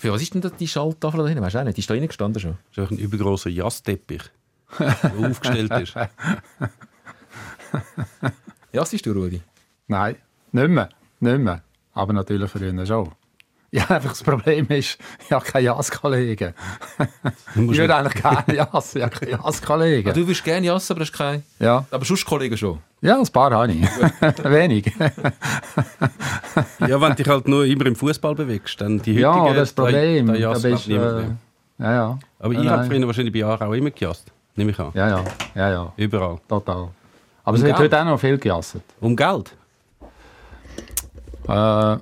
Für was ist denn das die Schalltafel da hinten? Weißt du auch nicht? Die ist da gestanden schon. Das ist ein übergroßer Jassteppich, der aufgestellt ist. Ja, siehst du, Rudi? Nein, nicht mehr. Nicht mehr. Aber natürlich früher schon. Ja, einfach das Problem ist, ich habe keine Jas-Kollegen. Ich würde eigentlich gerne Jas, ich habe keine Jas-Kollegen. Ja, du willst gerne Jassen, aber hast keine... Ja. Aber sonst Kollegen schon. ja, ein paar habe ich. Wenig. Ja, wenn du dich halt nur immer im Fußball bewegst, dann die Ja, heutige- das ist das Problem. Da, Da da bist, äh, ja, ja. Aber ja, ich habe früher wahrscheinlich bei Jahren auch immer gejasst. Nehme ich an. Ja, ja, ja, ja, Überall. total. Aber es Und wird Geld? heute auch noch viel gejasset. Um Geld? Äh,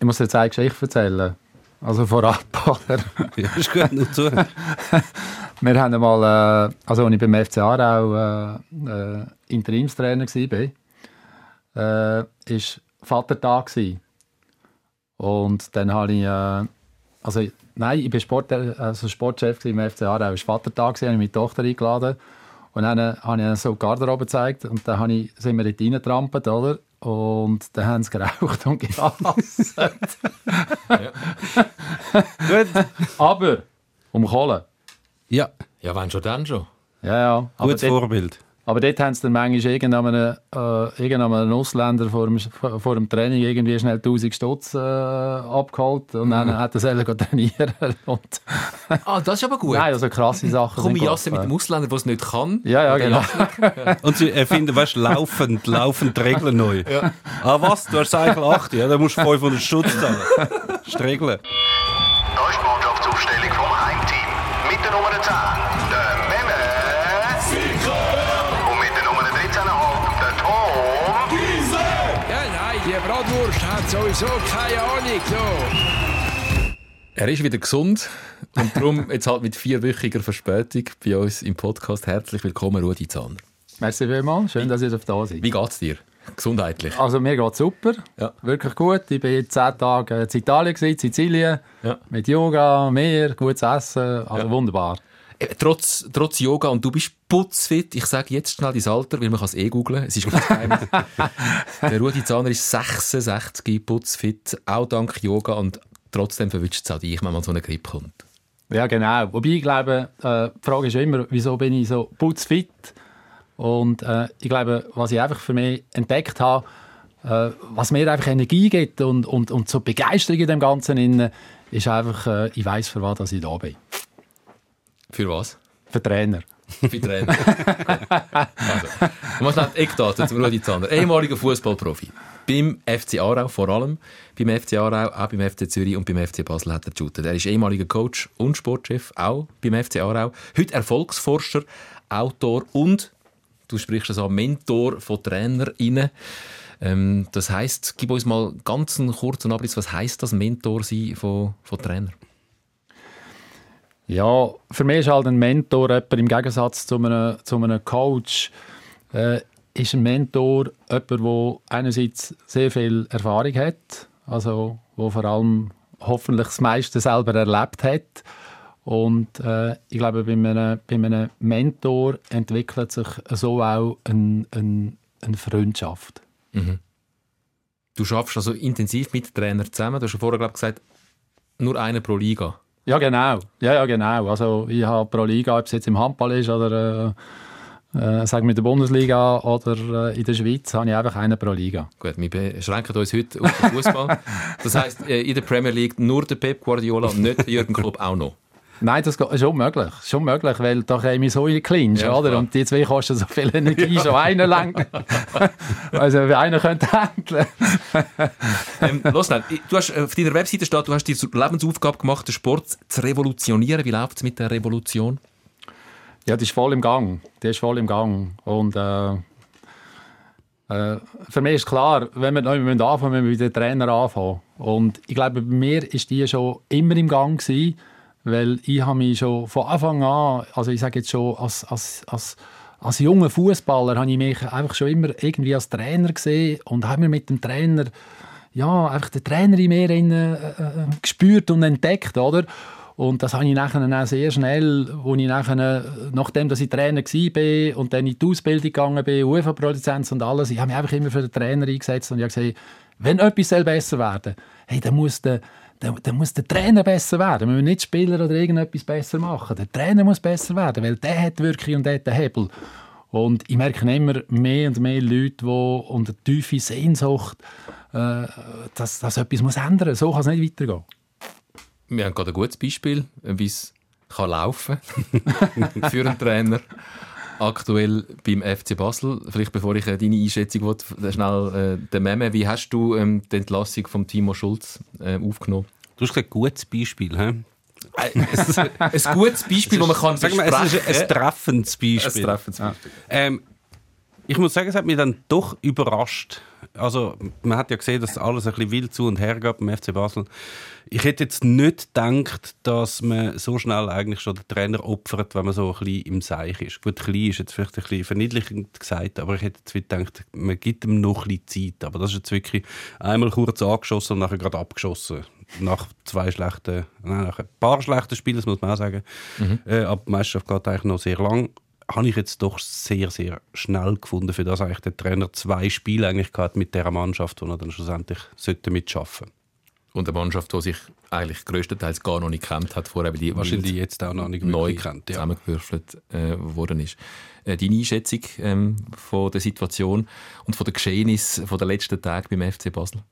ich muss jetzt eine Geschichte erzählen. Also vorab, oder? Ja, ist gut, nur zu. Wir haben einmal, äh, also als ich beim FC Aarau äh, äh, Interimstrainer war, äh, ist Vatertag gewesen. Und dann habe ich, äh, also nein, ich bin Sport, also Sportchef im FC Aarau, es war Vatertag gewesen, habe ich meine Tochter eingeladen und dann äh, habe ich so die Garderobe gezeigt und dann habe ich, sind wir dort reingetrampelt, oder? Und dann haben sie geraucht und gehasst. gut. Aber, um Kohle. Ja, Ja, wenn schon, dann schon. Ja, ja. Aber gutes dort- Vorbild. Aber dort haben sie dann manchmal irgendeinen, äh, irgendeinen Ausländer vor dem, vor dem Training irgendwie schnell 1000 Stutz äh, abgeholt und dann hat er selber trainieren und Ah, das ist aber gut. Nein, also krasse Sachen Komm, ich sind jasse mit dem Ausländer, der es nicht kann. Ja, ja, genau. Und sie erfinden, weißt du, laufend, laufend die Regeln neu. Ah, was? Du hast Cycle 8, ja, dann musst du 500 Stutz zahlen. Das ist die Regel. Sowieso keine Ahnung. So. Er ist wieder gesund und darum jetzt halt mit vierwöchiger Verspätung bei uns im Podcast. Herzlich willkommen, Rudi Zahner. Merci vielmals, schön, dass ihr da seid. Wie geht's dir? Gesundheitlich? Also mir geht super, Ja. wirklich gut. Ich bin jetzt zehn Tage in Italien, in Sizilien, Ja. mit Yoga, Meer, gutes Essen, also Ja. wunderbar. Trotz, trotz Yoga und du bist putzfit. Ich sage jetzt schnell dein Alter, weil man kann es eh googlen. Es ist Geheimnis. Der Rudi Zahner ist 66, putzfit, auch dank Yoga und trotzdem verwünscht es auch dich, wenn mal so eine Grippe kommt. Ja, genau. Wobei ich glaube, äh, die Frage ist immer, wieso bin ich so putzfit? Und äh, ich glaube, was ich einfach für mich entdeckt habe, äh, was mir einfach Energie gibt und, und, und so Begeisterung in dem Ganzen, ist einfach, äh, ich weiß für was ich da bin. Für was? Für Trainer. Für Trainer. also, mal schnell die Eckdaten zum Rudi Zahner. Ehemaliger Fußballprofi. Beim FC Aarau vor allem. Beim FC Aarau, auch beim FC Zürich und beim FC Basel hat er geshootet. Er ist ehemaliger Coach und Sportchef, auch beim FC Aarau. Heute Erfolgsforscher, Autor und, du sprichst es an, Mentor von TrainerInnen. Ähm, das heisst, gib uns mal ganz einen kurzen Abriss, was heisst das Mentor sein von, von Trainer? Ja, für mich ist halt ein Mentor jemand im Gegensatz zu einem, zu einem Coach, äh, ist ein Mentor jemand, der einerseits sehr viel Erfahrung hat, also wo vor allem hoffentlich das meiste selber erlebt hat. Und äh, ich glaube, bei einem, bei einem Mentor entwickelt sich so auch ein, ein, eine Freundschaft. Du schaffst also intensiv mit Trainern zusammen. Du hast ja vorher glaub, gesagt, nur einer pro Liga. Ja, genau. Ja, ja, genau. Also ich habe pro Liga, ob es jetzt im Handball ist oder äh, äh, sagen wir in der Bundesliga oder äh, in der Schweiz, habe ich einfach einen pro Liga. Gut, wir beschränken uns heute auf den Fußball. Das heisst, äh, in der Premier League nur der Pep Guardiola und nicht der Jürgen Klopp auch noch. Nein, das ist unmöglich. Ist unmöglich, weil da käme ich so in den Clinch, Ja, oder? klar. Und die zwei kosten so viel Energie, schon einer lang. also einer könnte handeln. Ähm, los, schnell. Du hast äh, auf deiner Webseite steht, du hast die Lebensaufgabe gemacht, den Sport zu revolutionieren. Wie läuft es mit der Revolution? Ja, die ist voll im Gang. Die ist voll im Gang. Und äh, äh, für mich ist klar, wenn wir neu anfangen müssen, müssen wir mit den Trainer anfangen. Und ich glaube, bei mir ist die schon immer im Gang gewesen, weil ich habe mich schon von Anfang an, also ich sage jetzt schon als, als, als, als junger Fußballer, habe ich mich einfach schon immer irgendwie als Trainer gesehen und habe mir mit dem Trainer ja, einfach den Trainer in mir in, äh, äh, gespürt und entdeckt, oder? Und das habe ich nachher auch sehr schnell, wo ich nachher, nachdem dass ich Trainer war und dann in die Ausbildung gegangen bin, UEFA-Produzenz und alles, ich habe mich einfach immer für den Trainer eingesetzt und ich habe gesagt, wenn etwas besser werden hey, dann muss der, dann, dann muss der Trainer besser werden. Wir müssen nicht Spieler oder irgendetwas besser machen. Der Trainer muss besser werden, weil der hat wirklich und der hat den Hebel. Und ich merke immer mehr und mehr Leute, die unter tiefe Sehnsucht, äh, dass, dass etwas muss ändern muss. So kann es nicht weitergehen. Wir haben gerade ein gutes Beispiel, wie es kann laufen für einen Trainer. Aktuell beim FC Basel. Vielleicht bevor ich äh, deine Einschätzung will, schnell äh, der Meme. Wie hast du ähm, die Entlassung von Timo Schulz äh, aufgenommen? Du hast gesagt, gutes Beispiel. He? Ein, ein, gutes Beispiel, das man kann Sag mal, es ist ein treffendes Beispiel. Ein treffendes Beispiel. Ähm, ich muss sagen, es hat mich dann doch überrascht. Also, man hat ja gesehen, dass alles ein bisschen wild zu und her geht beim FC Basel. Ich hätte jetzt nicht gedacht, dass man so schnell eigentlich schon den Trainer opfert, wenn man so ein bisschen im Seich ist. Gut, klein ist jetzt vielleicht ein bisschen verniedlichend gesagt, aber ich hätte jetzt gedacht, man gibt ihm noch ein bisschen Zeit. Aber das ist jetzt wirklich einmal kurz angeschossen und nachher gerade abgeschossen. Nach zwei schlechten, nein, nach ein paar schlechten Spielen, das muss man auch sagen. Mhm. Äh, aber die Meisterschaft geht eigentlich noch sehr lang habe ich jetzt doch sehr, sehr schnell gefunden, für das eigentlich der Trainer zwei Spiele eigentlich gehabt mit dieser Mannschaft, die er dann schlussendlich sollte mitschaffen Und eine Mannschaft, die sich eigentlich größtenteils gar noch nicht kennt hat vorher, weil die wahrscheinlich jetzt auch noch nicht neu kennt, ja. zusammengewürfelt äh, worden ist. Äh, deine Einschätzung ähm, von der Situation und von den Geschehnissen von den letzten Tagen beim FC Basel?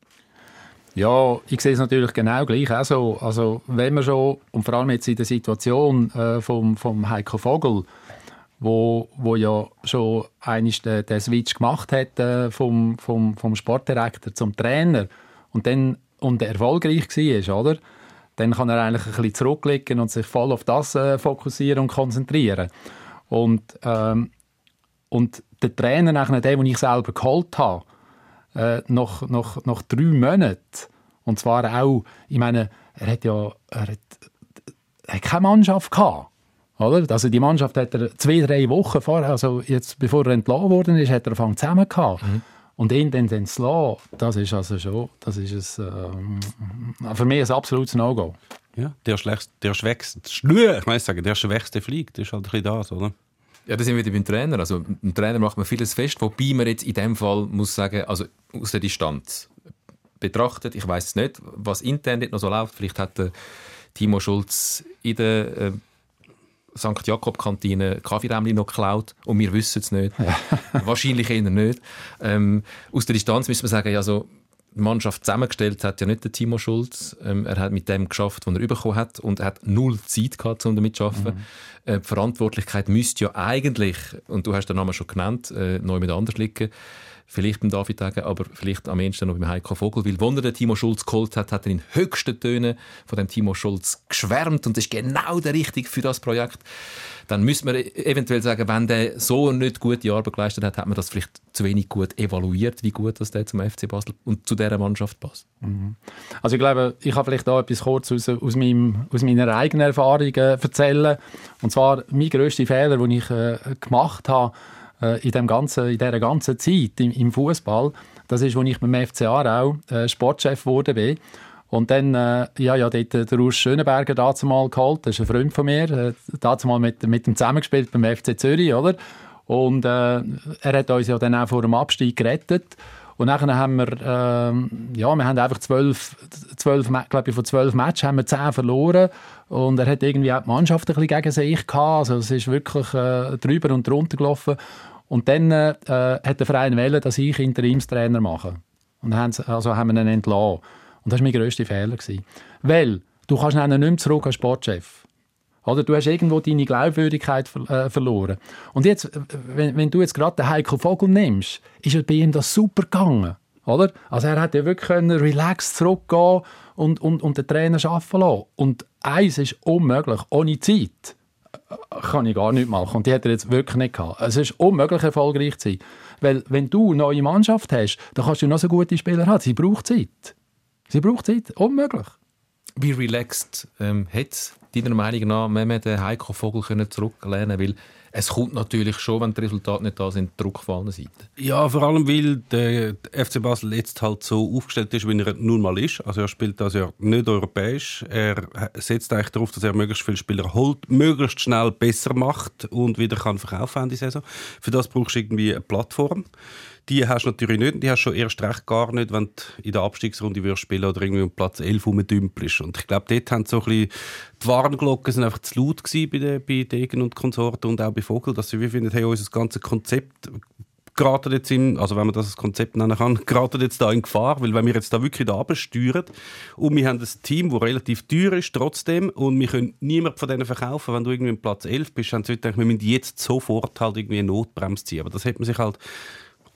Ja, ich sehe es natürlich genau gleich. Also, also wenn man schon, und vor allem jetzt in der Situation äh, vom, vom Heiko Vogel, wo, wo ja schon einmal den, den Switch gemacht hat äh, vom, vom, vom Sportdirektor zum Trainer und dann und erfolgreich war, oder? Dann kann er eigentlich ein bisschen zurücklegen und sich voll auf das äh, fokussieren und konzentrieren. Und, ähm, und der Trainer, nachher den, den ich selber geholt habe, äh, nach, nach, nach drei Monaten, und zwar auch, ich meine, er hat ja er hat, er hat keine Mannschaft gehabt. Oder? Also die Mannschaft hat er zwei, drei Wochen vorher, also jetzt bevor er entlassen worden ist, hat er angefangen zusammen gehabt. Mhm. Und ihn dann zu entlassen, das ist also schon, das ist ein, äh, für mich ein absolutes No-Go. Ja, der, schlechteste, der schwächste, ich muss sagen, der schwächste fliegt, das ist halt ein bisschen das, oder? Ja, da sind wir wieder beim Trainer. Also, ein Trainer macht man vieles fest, wobei man jetzt in dem Fall muss sagen, also aus der Distanz betrachtet, ich weiß nicht, was intern noch so läuft. Vielleicht hat der Timo Schulz in der äh, St. Jakob-Kantine Kaffeerämli noch geklaut und wir wissen es nicht. Ja. Wahrscheinlich eher nicht. Ähm, aus der Distanz müssen wir sagen, also, die Mannschaft zusammengestellt hat ja nicht der Timo Schulz. Ähm, er hat mit dem geschafft, was er bekommen hat und er hat null Zeit gehabt, um damit zu arbeiten. Mhm. Äh, die Verantwortlichkeit müsste ja eigentlich, und du hast den Namen schon genannt, äh, neu mit anders liegen vielleicht beim David Degen, aber vielleicht am ehesten noch beim Heiko Vogel, weil wenn er den Timo Schulz geholt hat, hat er in höchsten Tönen von dem Timo Schulz geschwärmt und das ist genau der Richtige für das Projekt. Dann müsste man eventuell sagen, wenn der so nicht gute Arbeit geleistet hat, hat man das vielleicht zu wenig gut evaluiert, wie gut das der zum FC Basel und zu dieser Mannschaft passt. Mhm. Also ich glaube, ich kann vielleicht da etwas kurz aus, aus, meinem, aus meiner eigenen Erfahrung äh, erzählen. Und zwar mein grösster Fehler, den ich äh, gemacht habe, äh, in, dem ganzen, in dieser ganzen Zeit im, im Fußball, das ist, als ich beim FC Aarau äh, Sportchef wurde bin. Und dann, äh, ja, ja, dort äh, der Urs Schönenberger dazu geholt, das ist ein Freund von mir, äh, dazu mal mit, mit ihm zusammengespielt beim FC Zürich, oder? Und äh, er hat uns ja dann auch vor dem Abstieg gerettet. Und dann haben wir, äh, ja, wir haben einfach zwölf, zwölf glaube ich, von zwölf Matches haben wir zehn verloren. Und er hat irgendwie auch die Mannschaft ein bisschen gegen sich gehabt. Also es ist wirklich äh, drüber und drunter gelaufen. Und dann äh, hat der Verein wählen, dass ich Interimstrainer mache. Und haben, also haben wir ihn entlassen. Und das war mein grösster Fehler. Gewesen. Weil du kannst dann nicht mehr zurück als Sportchef. Oder du hast irgendwo deine Glaubwürdigkeit ver äh, verloren. Und jetzt, äh, wenn, wenn du jetzt gerade den Heiko Vogel nimmst, ist es bei ihm das super gegangen. Oder? Also er hätte ja wirklich relaxed zurückgehen und, und, und den Trainer arbeiten lassen. Und eins ist unmöglich, ohne Zeit kann ich gar nicht machen. Und die hat er jetzt wirklich nicht gehabt. Es ist unmöglich, erfolgreich zu sein. Weil, wenn du eine neue Mannschaft hast, dann kannst du noch so gute Spieler haben. Sie braucht Zeit. Sie braucht Zeit. Unmöglich. Wie relaxed ähm, hat deiner Meinung nach Mehmet den Heiko Vogel können Weil es kommt natürlich schon, wenn die Resultate nicht da sind, Druck von allen Seiten. Ja, vor allem, weil der FC Basel jetzt halt so aufgestellt ist, wie er nun mal ist. Also er spielt das ja nicht europäisch. Er setzt eigentlich darauf, dass er möglichst viele Spieler holt, möglichst schnell besser macht und wieder kann verkaufen in die Saison. Für das brauchst du irgendwie eine Plattform. Die hast du natürlich nicht. Die hast du erst recht gar nicht, wenn du in der Abstiegsrunde würdest spielen oder irgendwie um Platz 11 rumdümpelst. Und ich glaube, dort haben so ein bisschen die Warnglocken sind einfach zu laut bei, den, bei Degen und Konsorten und auch bei Vogel, dass sie wie finden, hey, unser ganzes Konzept geraten jetzt in, also wenn man das als Konzept nennen kann, geraten jetzt da in Gefahr, weil wenn wir jetzt da wirklich da steuern und wir haben ein Team, das relativ teuer ist trotzdem und wir können niemand von denen verkaufen, wenn du irgendwie auf Platz 11 bist, dann sollte wir müssen jetzt sofort halt irgendwie eine Notbremse ziehen, aber das hätte man sich halt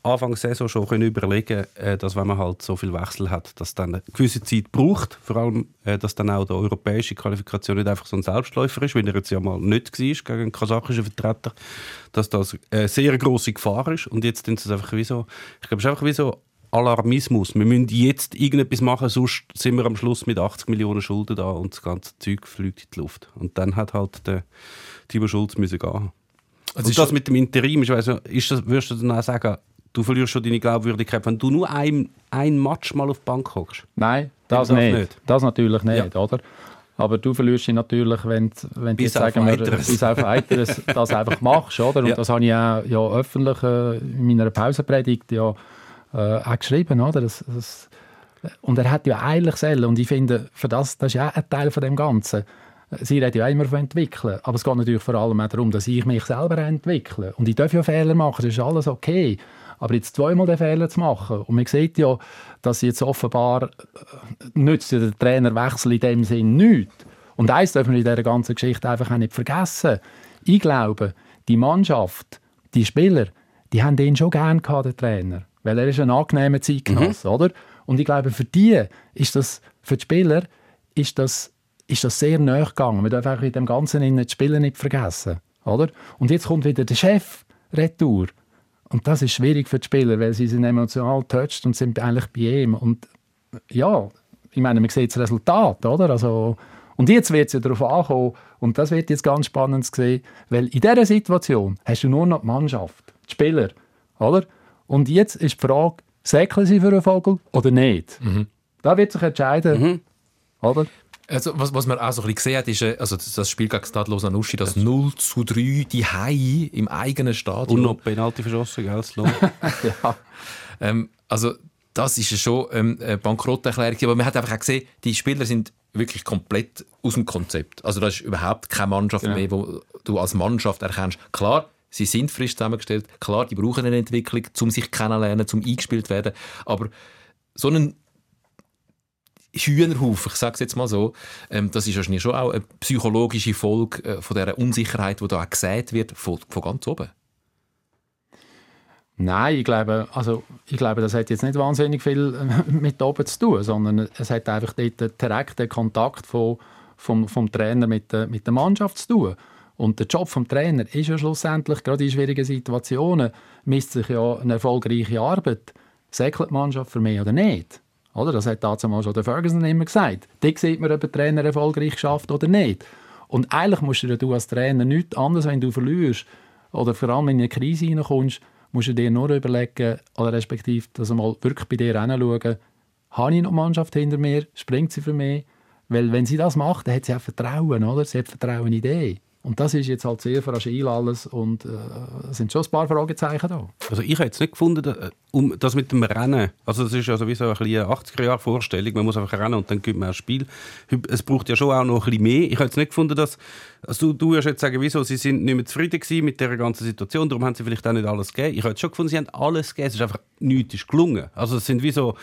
Anfang Saison schon können überlegen äh, dass wenn man halt so viel Wechsel hat, dass dann eine gewisse Zeit braucht, vor allem, äh, dass dann auch die europäische Qualifikation nicht einfach so ein Selbstläufer ist, wie er jetzt ja mal nicht war gegen einen kasachischen Vertreter, dass das eine sehr große Gefahr ist und jetzt sind es einfach wie so, ich glaube, es ist einfach wie so Alarmismus. Wir müssen jetzt irgendetwas machen, sonst sind wir am Schluss mit 80 Millionen Schulden da und das ganze Zeug fliegt in die Luft. Und dann hat halt der Timo Schulz müssen gehen. Also und das mit dem Interim, ich weiss, ist das, würdest du dann auch sagen, du verlierst schon deine Glaubwürdigkeit, wenn du nur ein, ein Match mal auf die Bank hockst. Nein, das, das nicht. nicht. Das natürlich nicht, Ja. oder? Aber du verlierst ihn natürlich, wenn, wenn du jetzt sagen wir, bis auf weiteres das einfach machst, oder? Und Ja. das habe ich auch ja, öffentlich äh, in meiner Pausenpredigt ja äh, auch geschrieben, oder? Das, das, und er hat ja eigentlich selber, und ich finde, für das, das ist ja auch ein Teil von dem Ganzen. Sie reden ja immer von entwickeln, aber es geht natürlich vor allem auch darum, dass ich mich selber entwickle. Und ich darf ja Fehler machen, das ist alles okay. Aber jetzt zweimal den Fehler zu machen, und man sieht ja, dass jetzt offenbar äh, nützt der Trainerwechsel in dem Sinn nichts. Und eins dürfen wir in dieser ganzen Geschichte einfach auch nicht vergessen. Ich glaube, die Mannschaft, die Spieler, die haben den schon gern gehabt, den Trainer. Weil er ist ein angenehmer Zeitgenosse, oder? Und ich glaube, für die ist das, für die Spieler, ist das, ist das sehr nahe gegangen. Man darf einfach in dem Ganzen die Spieler nicht vergessen, oder? Und jetzt kommt wieder der Chef retour. Und das ist schwierig für die Spieler, weil sie sind emotional touched und sind eigentlich bei ihm. Und ja, ich meine, man sieht das Resultat, oder? Also, und jetzt wird es ja darauf ankommen, und das wird jetzt ganz spannend zu sehen, weil in dieser Situation hast du nur noch die Mannschaft, die Spieler, oder? Und jetzt ist die Frage, säckeln sie für einen Vogel oder nicht? Da wird sich entscheiden, oder? Also, was, was man auch so ein bisschen gesehen hat, ist äh, also das, Spiel gegen Stade Nuschi, das 0 zu 3, die Hai im eigenen Stadion. Und noch Penalty verschossen, gell? Ja. Ähm, also das ist ja schon ähm, eine Bankrotterklärung, aber man hat einfach auch gesehen, die Spieler sind wirklich komplett aus dem Konzept. Also da ist überhaupt keine Mannschaft Genau. mehr, wo du als Mannschaft erkennst. Klar, sie sind frisch zusammengestellt, klar, die brauchen eine Entwicklung, um sich kennenzulernen, um eingespielt zu werden, aber so einen Hühnerhaufen, ich sage es jetzt mal so, ähm, das ist wahrscheinlich schon auch eine psychologische Folge äh, von dieser Unsicherheit, die da auch gesät wird, von, von ganz oben. Nein, ich glaube, also, ich glaube, das hat jetzt nicht wahnsinnig viel äh, mit oben zu tun, sondern es hat einfach dort den direkten Kontakt von, vom, vom Trainer mit der, mit der Mannschaft zu tun. Und der Job vom Trainer ist ja schlussendlich, gerade in schwierigen Situationen, misst sich ja eine erfolgreiche Arbeit. Säckelt die Mannschaft für mich oder nicht? Oder? Das hat damals schon der Ferguson immer gesagt. Da sieht man, ob der Trainer erfolgreich schafft oder nicht. Und eigentlich musst du als Trainer nichts anderes, wenn du verlierst oder vor allem in eine Krise hineinkommst, musst du dir nur überlegen, oder respektive, dass du mal wirklich bei dir hinschauen, habe ich noch Mannschaft hinter mir, springt sie für mich? Weil wenn sie das macht, dann hat sie auch Vertrauen, oder? Sie hat Vertrauen in die. Und das ist jetzt halt sehr fragil alles und äh, es sind schon ein paar Fragezeichen da. Also ich habe jetzt nicht gefunden, da- um das mit dem Rennen, also das ist sowieso ein bisschen eine 80er-Jahre-Vorstellung, man muss einfach rennen und dann gibt man ein Spiel. Es braucht ja schon auch noch ein bisschen mehr. Ich habe jetzt nicht gefunden, dass, also du, du wirst jetzt sagen, wieso, sie sind nicht mehr zufrieden mit dieser ganzen Situation, darum haben sie vielleicht auch nicht alles gegeben. Ich habe jetzt schon gefunden, sie haben alles gegeben, es ist einfach nichts ist gelungen. Also es sind wie so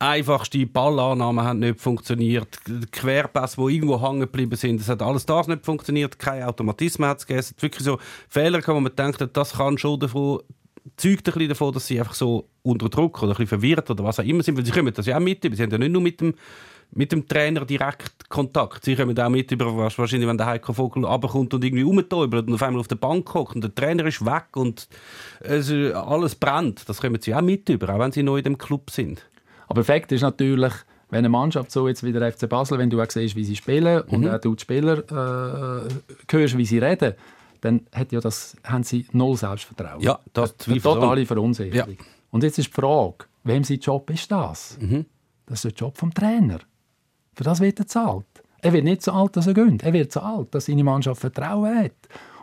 einfachste Ballannahmen haben nicht funktioniert, Querpässe, die irgendwo hängen geblieben sind, es hat alles das nicht funktioniert, keine Automatismen hat es gegeben, wirklich so Fehler gehabt, wo man denkt, das kann schon davon zeugt ein bisschen davon, dass sie einfach so unter Druck oder ein bisschen verwirrt oder was auch immer sind, weil sie kommen das ja auch mit, sie haben ja nicht nur mit dem, mit dem Trainer direkt Kontakt, sie kommen auch mit über, wahrscheinlich, wenn der Heiko Vogel runterkommt und irgendwie rumtäubelt und auf einmal auf der Bank hockt und der Trainer ist weg und es, alles brennt, das kommen sie auch mit über, auch wenn sie neu in dem Club sind. Aber Fakt ist natürlich, wenn eine Mannschaft so jetzt wie der FC Basel, wenn du auch siehst, wie sie spielen und auch du die Spieler äh, hörst, wie sie reden, dann hat ja das, haben sie null Selbstvertrauen. Ja, das Eine zweifelsohne. totale Verunsicherung. Ja. Und jetzt ist die Frage, wem sein Job ist das? Das ist der Job vom Trainer. Für das wird er zahlt. Er wird nicht so alt, dass er gönnt. Er wird so alt, dass seine Mannschaft Vertrauen hat.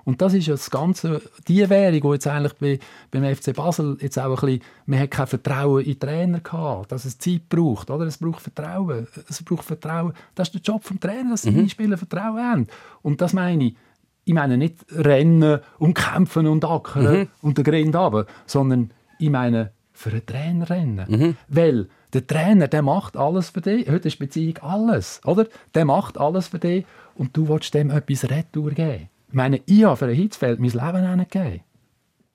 Und das ist ja das Ganze, die Währung, die jetzt eigentlich bei, beim FC Basel jetzt auch ein bisschen, man hat kein Vertrauen in den Trainer gehabt, dass es Zeit braucht, oder? Es braucht Vertrauen. Es braucht Vertrauen. Das ist der Job vom Trainer, dass seine Spieler Vertrauen haben. Und das meine ich, ich meine nicht rennen und kämpfen und ackern und den Grind haben, sondern ich meine für einen Trainer rennen. Weil der Trainer, der macht alles für dich. Heute ist Beziehung alles, oder? Der macht alles für dich und du willst dem etwas Retour geben. Ich meine, ich habe für ein Hitzfeld mein Leben gegeben.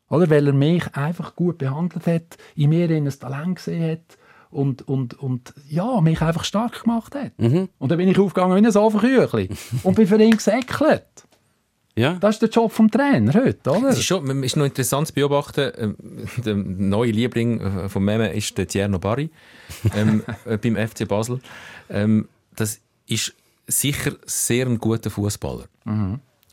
Oder? Weil er mich einfach gut behandelt hat, in mir ein Talent gesehen hat und, und, und ja, mich einfach stark gemacht hat. Und dann bin ich aufgegangen wie ein Ofenküchli und bin für ihn gesäckelt. Ja. Das ist der Job vom Trainer heute, oder? Es ist, schon, ist noch interessant zu beobachten, ähm, der neue Liebling äh, von Meme ist der Tierno Barry ähm, äh, beim FC Basel. Ähm, das ist sicher sehr ein guter Fußballer.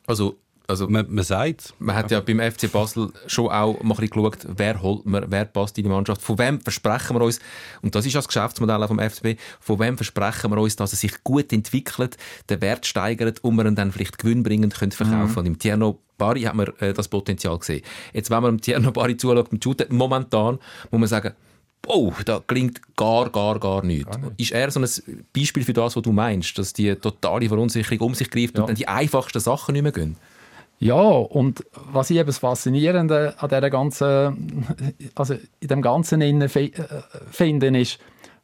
Also, also Man, man sagt man hat ja beim FC Basel schon auch mal ein bisschen geschaut, wer holt man, wer passt in die Mannschaft, von wem versprechen wir uns, und das ist das Geschäftsmodell vom FCB, von wem versprechen wir uns, dass er sich gut entwickelt, den Wert steigert und wir ihn dann vielleicht gewinnbringend können verkaufen können. Und im Tierno Bari hat man äh, das Potenzial gesehen. Jetzt, wenn man dem Tierno Bari zuschaut, mit Shooten, momentan muss man sagen, Oh, da klingt gar, gar, gar nichts. Ist er so ein Beispiel für das, was du meinst, dass die totale Verunsicherung um sich greift und dann die einfachsten Sachen nicht mehr gehen? Ja, und was ich eben das Faszinierende an dieser ganzen, also in dem Ganzen innen äh, finde, ist,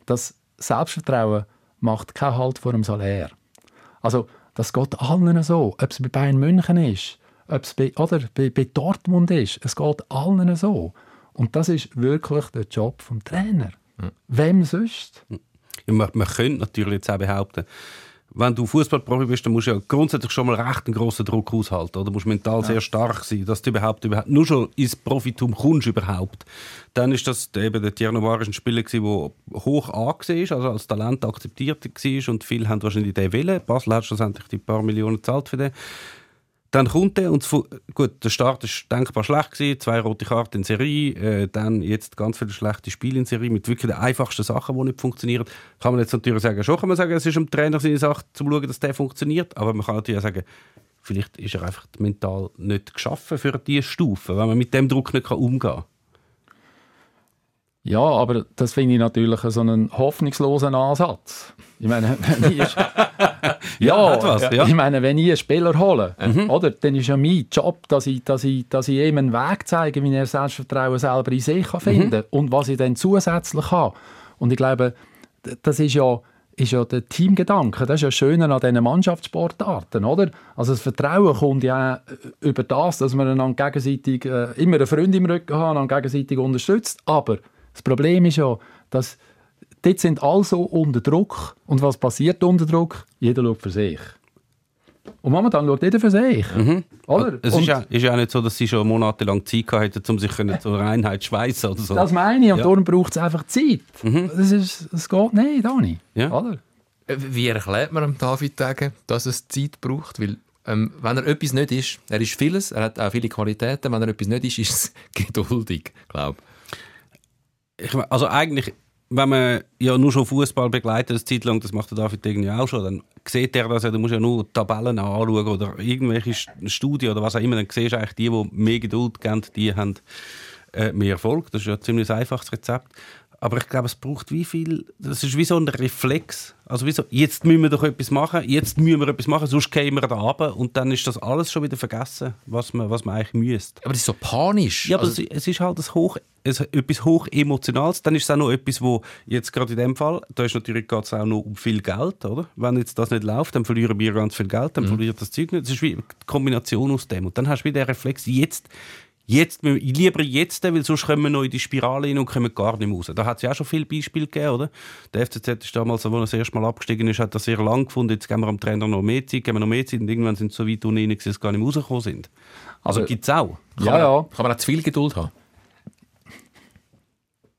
dass Selbstvertrauen macht keinen Halt vor dem Salär. Also, das geht allen so. Ob es bei Bayern München ist, ob es bei, oder bei, bei Dortmund ist, es geht allen so. Und das ist wirklich der Job vom Trainer. Wem sonst? Ja, man, man könnte natürlich jetzt auch behaupten, wenn du Fußballprofi bist, dann musst du ja grundsätzlich schon mal recht einen grossen Druck aushalten. Oder? Du musst mental sehr stark sein, dass du überhaupt, überhaupt nur schon ins Profitum kommst überhaupt. Dann ist das eben der Tierno War ein Spieler gewesen, der hoch angesehen ist, also als Talent akzeptiert war und viele haben wahrscheinlich den wollen. Basel hat schlussendlich die paar Millionen gezahlt für den. Dann kommt er und gut, der Start ist denkbar schlecht gewesen, zwei rote Karten in Serie, äh, dann jetzt ganz viele schlechte Spiele in Serie mit wirklich den einfachsten Sachen, die nicht funktionieren. Kann man jetzt natürlich sagen, schon kann man sagen, es ist dem Trainer seine Sache, zu schauen, dass der funktioniert, aber man kann natürlich auch sagen, vielleicht ist er einfach mental nicht geschaffen für diese Stufe, wenn man mit dem Druck nicht umgehen kann. Ja, aber das finde ich natürlich so einen hoffnungslosen Ansatz. Ich meine, wenn ich, ja, was, ja. ich meine, wenn ich einen Spieler hole, oder, dann ist ja mein Job, dass ich, dass ich, dass ich ihm einen Weg zeige, wie er Selbstvertrauen selber in sich kann finden kann und was ich dann zusätzlich habe. Und ich glaube, das ist ja, ist ja der Teamgedanke. Das ist ja das Schöne an diesen Mannschaftssportarten, oder? Also das Vertrauen kommt ja über das, dass man einander gegenseitig äh, immer einen Freund im Rücken haben, einander gegenseitig unterstützt. Aber das Problem ist ja, dass dort sind alle so unter Druck. Und was passiert unter Druck? Jeder schaut für sich. Und momentan schaut jeder für sich. Oder? Es ist ja, ist ja auch nicht so, dass sie schon monatelang Zeit gehabt hätten, um sich können zur Einheit zu schweissen oder so. das meine ich. Und Ja. darum braucht es einfach Zeit. Das, ist, das geht nicht, Dani. Ja. Oder? Wie erklärt man dem David Degen, dass es Zeit braucht? Weil, ähm, wenn er etwas nicht ist, er ist vieles, er hat auch viele Qualitäten, wenn er etwas nicht ist, ist es geduldig, glaube ich, mein, also eigentlich, wenn man ja nur schon Fußball begleitet, eine Zeit lang, das macht der David irgendwie auch schon, dann sieht er das ja, du musst ja nur Tabellen anschauen oder irgendwelche St- Studien oder was auch immer, dann siehst du eigentlich, die, die mehr Geduld geben, die haben äh, mehr Erfolg. Das ist ja ein ziemlich einfaches Rezept. Aber ich glaube, es braucht wie viel, das ist wie so ein Reflex. Also wie so, jetzt müssen wir doch etwas machen, jetzt müssen wir etwas machen, sonst gehen wir da runter und dann ist das alles schon wieder vergessen, was man, was man eigentlich müsste. Aber das ist so panisch. Ja, aber Also, es, es ist halt das hoch, es, etwas hoch Emotionales. Dann ist es auch noch etwas, wo jetzt gerade in dem Fall, da ist natürlich geht's auch noch um viel Geld, oder? Wenn jetzt das nicht läuft, dann verlieren wir ganz viel Geld, dann verliert das Zeug nicht. Es ist wie eine Kombination aus dem. Und dann hast du wieder den Reflex, jetzt, jetzt, lieber jetzt, weil sonst kommen wir noch in die Spirale rein und kommen gar nicht mehr raus. Da hat es ja auch schon viele Beispiele gegeben, oder? Der FCZ ist damals, als er das erste Mal abgestiegen ist, hat das sehr lang gefunden. Jetzt geben wir am Trainer noch mehr Zeit, geben wir noch mehr Zeit und irgendwann sind sie so weit unten rein, dass sie gar nicht mehr rausgekommen sind. Also Aber- gibt es auch. Ja, ja. Kann man auch zu viel Geduld haben?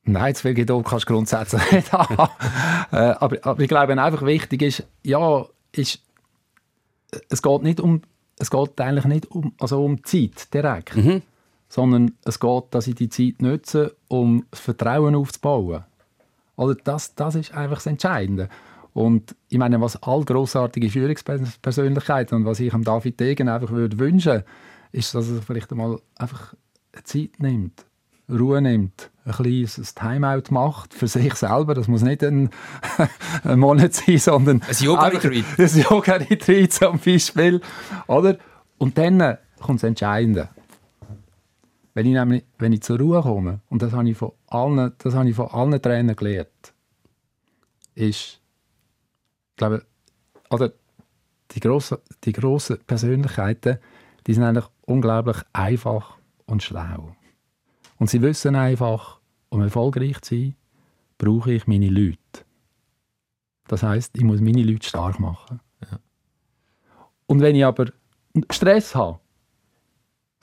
Nein, zu viel Geduld kannst du grundsätzlich nicht haben. äh, aber, aber ich glaube, einfach wichtig ist, ja, ist, es geht nicht um es geht eigentlich nicht um, also um Zeit direkt, Mhm. Sondern es geht, dass ich die Zeit nutze, um das Vertrauen aufzubauen. Oder das, das ist einfach das Entscheidende. Und ich meine, was all grossartige Führungspersönlichkeiten und was ich am David Degen einfach würde wünschen, ist, dass er vielleicht einmal einfach Zeit nimmt, Ruhe nimmt, ein kleines Timeout macht für sich selber. Das muss nicht ein, ein Monat sein, sondern Ein Yoga-Retreat. Ein Yoga-Retreat zum Beispiel. Oder? Und dann kommt das Entscheidende. Wenn ich, nämlich, wenn ich zur Ruhe komme, und das habe ich von allen, das habe ich von allen Trainern gelernt, ist, ich glaube, oder die grossen, die grossen Persönlichkeiten, die sind eigentlich unglaublich einfach und schlau. Und sie wissen einfach, um erfolgreich zu sein, brauche ich meine Leute. Das heißt, ich muss meine Leute stark machen. Und wenn ich aber Stress habe,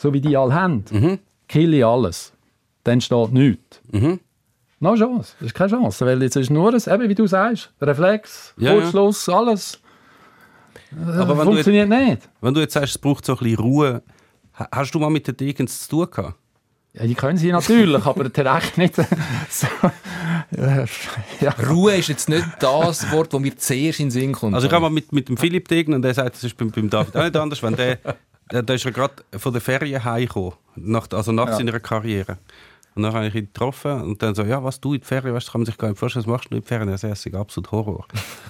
so wie die alle haben, Mhm. Kill ich alles, dann steht nichts. Mhm. No Chance, das ist keine Chance, weil jetzt ist nur ein, eben wie du sagst, Reflex, Ja, ja. Kurzschluss, alles. Aber wenn du, jetzt, Funktioniert nicht. wenn du jetzt sagst, es braucht so ein bisschen Ruhe, ha- hast du mal mit den Degens zu tun gehabt? Ja, die können sie natürlich, aber direkt nicht so. Äh, ja. Ruhe ist jetzt nicht das Wort, das mir zuerst in den Sinn kommt. Also ich habe mal mit, mit dem Philipp Degen, und der sagt, das ist beim, beim David auch nicht anders, wenn der, der, der ist ja gerade von der Ferien heimgekommen, nach, also nach Ja. seiner Karriere. Und dann habe ich ihn getroffen und dann so, ja, was du in die Ferien, weißt, du, kann man sich gar nicht vorstellen, was machst du in die Ferien? Er sagt, es ist absolut Horror.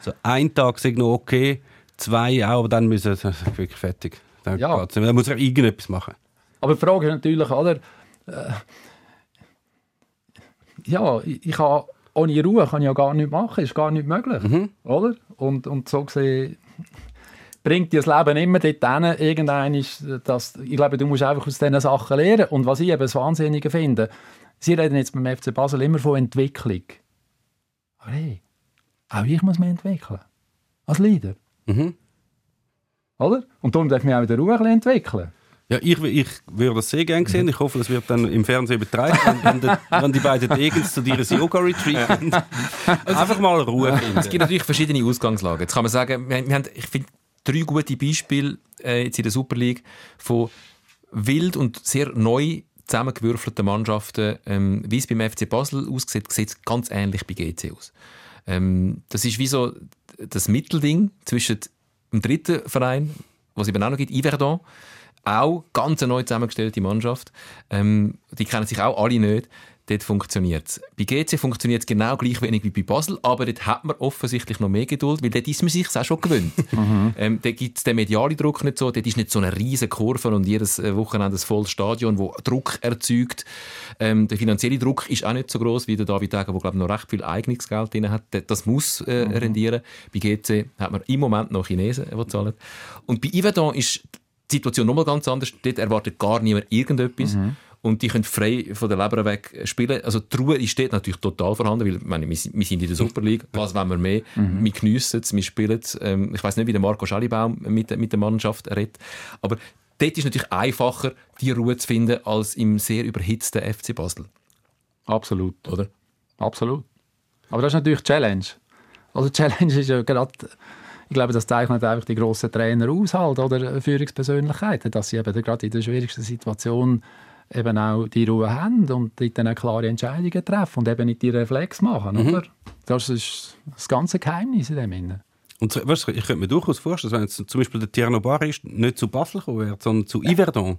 so, so ein Tag ist noch okay, zwei auch, aber dann müssen sie wirklich fertig. Dann, Ja. dann muss er irgendetwas machen. Aber die Frage ist natürlich, oder? Äh, ja, ich, ich kann, ohne Ruhe kann ich ja gar nichts machen, ist gar nicht möglich, oder? Und, und so gesehen bringt dir das Leben immer dorthin, irgendein ist das, ich glaube, du musst einfach aus diesen Sachen lernen. Und was ich eben das Wahnsinnige finde, Sie reden jetzt beim FC Basel immer von Entwicklung. Aber hey, auch ich muss mich entwickeln. Als Leader. Mhm. Oder? Und darum darf ich mich auch in der Ruhe entwickeln. Ja, ich, ich würde das sehr gerne sehen. Ich hoffe, das wird dann im Fernsehen übertragen, wenn, wenn, wenn die beiden Degens zu dir ein Yoga-Retreat kommen. Einfach mal Ruhe finden. Es gibt natürlich verschiedene Ausgangslagen. Jetzt kann man sagen, wir, wir haben, ich finde, drei gute Beispiele äh, jetzt in der Super League von wild und sehr neu zusammengewürfelten Mannschaften. Ähm, wie es beim FC Basel aussieht, sieht es ganz ähnlich bei GC aus. Ähm, das ist wie so das Mittelding zwischen dem dritten Verein, was es eben auch noch gibt, Yverdon, auch ganz eine neu zusammengestellte Mannschaft. Ähm, die kennen sich auch alle nicht. Dort funktioniert es. Bei GC funktioniert es genau gleich wenig wie bei Basel, aber dort hat man offensichtlich noch mehr Geduld, weil dort ist man sich auch schon gewöhnt. ähm, dort gibt es den medialen Druck nicht so, dort ist nicht so eine riesige Kurve und jedes äh, Wochenende ein volles Stadion, wo Druck erzeugt. Ähm, der finanzielle Druck ist auch nicht so groß wie der David Degen, der glaube noch recht viel eigenes Geld drin hat. Das- muss äh, rendieren. Bei GC hat man im Moment noch Chinesen, die zahlen. Und bei Yverdon ist die Situation nochmal ganz anders. Dort erwartet gar niemand irgendetwas. Und die können frei von der Leber weg spielen. Also die Ruhe ist dort natürlich total vorhanden, weil meine, wir sind wir sind in der Super League. Was wollen wir mehr? Wir geniessen es, wir spielen es. Ähm, ich weiß nicht, wie der Marco Schallibaum mit, der- mit der Mannschaft redet. Aber dort ist natürlich einfacher, die Ruhe zu finden, als im sehr überhitzten FC Basel. Absolut. Oder? Absolut. Aber das ist natürlich die Challenge. Also die Challenge ist ja gerade, ich glaube, das zeichnet einfach die grossen Trainer aus halt, oder Führungspersönlichkeiten, dass sie eben gerade in der schwierigsten Situation eben auch die Ruhe haben und dann auch klare Entscheidungen treffen und eben nicht die Reflex machen, oder? Das ist das ganze Geheimnis in dem Sinne. Und weißt du, ich könnte mir durchaus vorstellen, wenn jetzt zum Beispiel der Tierno Barist nicht zu Basel gekommen wäre, sondern zu Yverdon,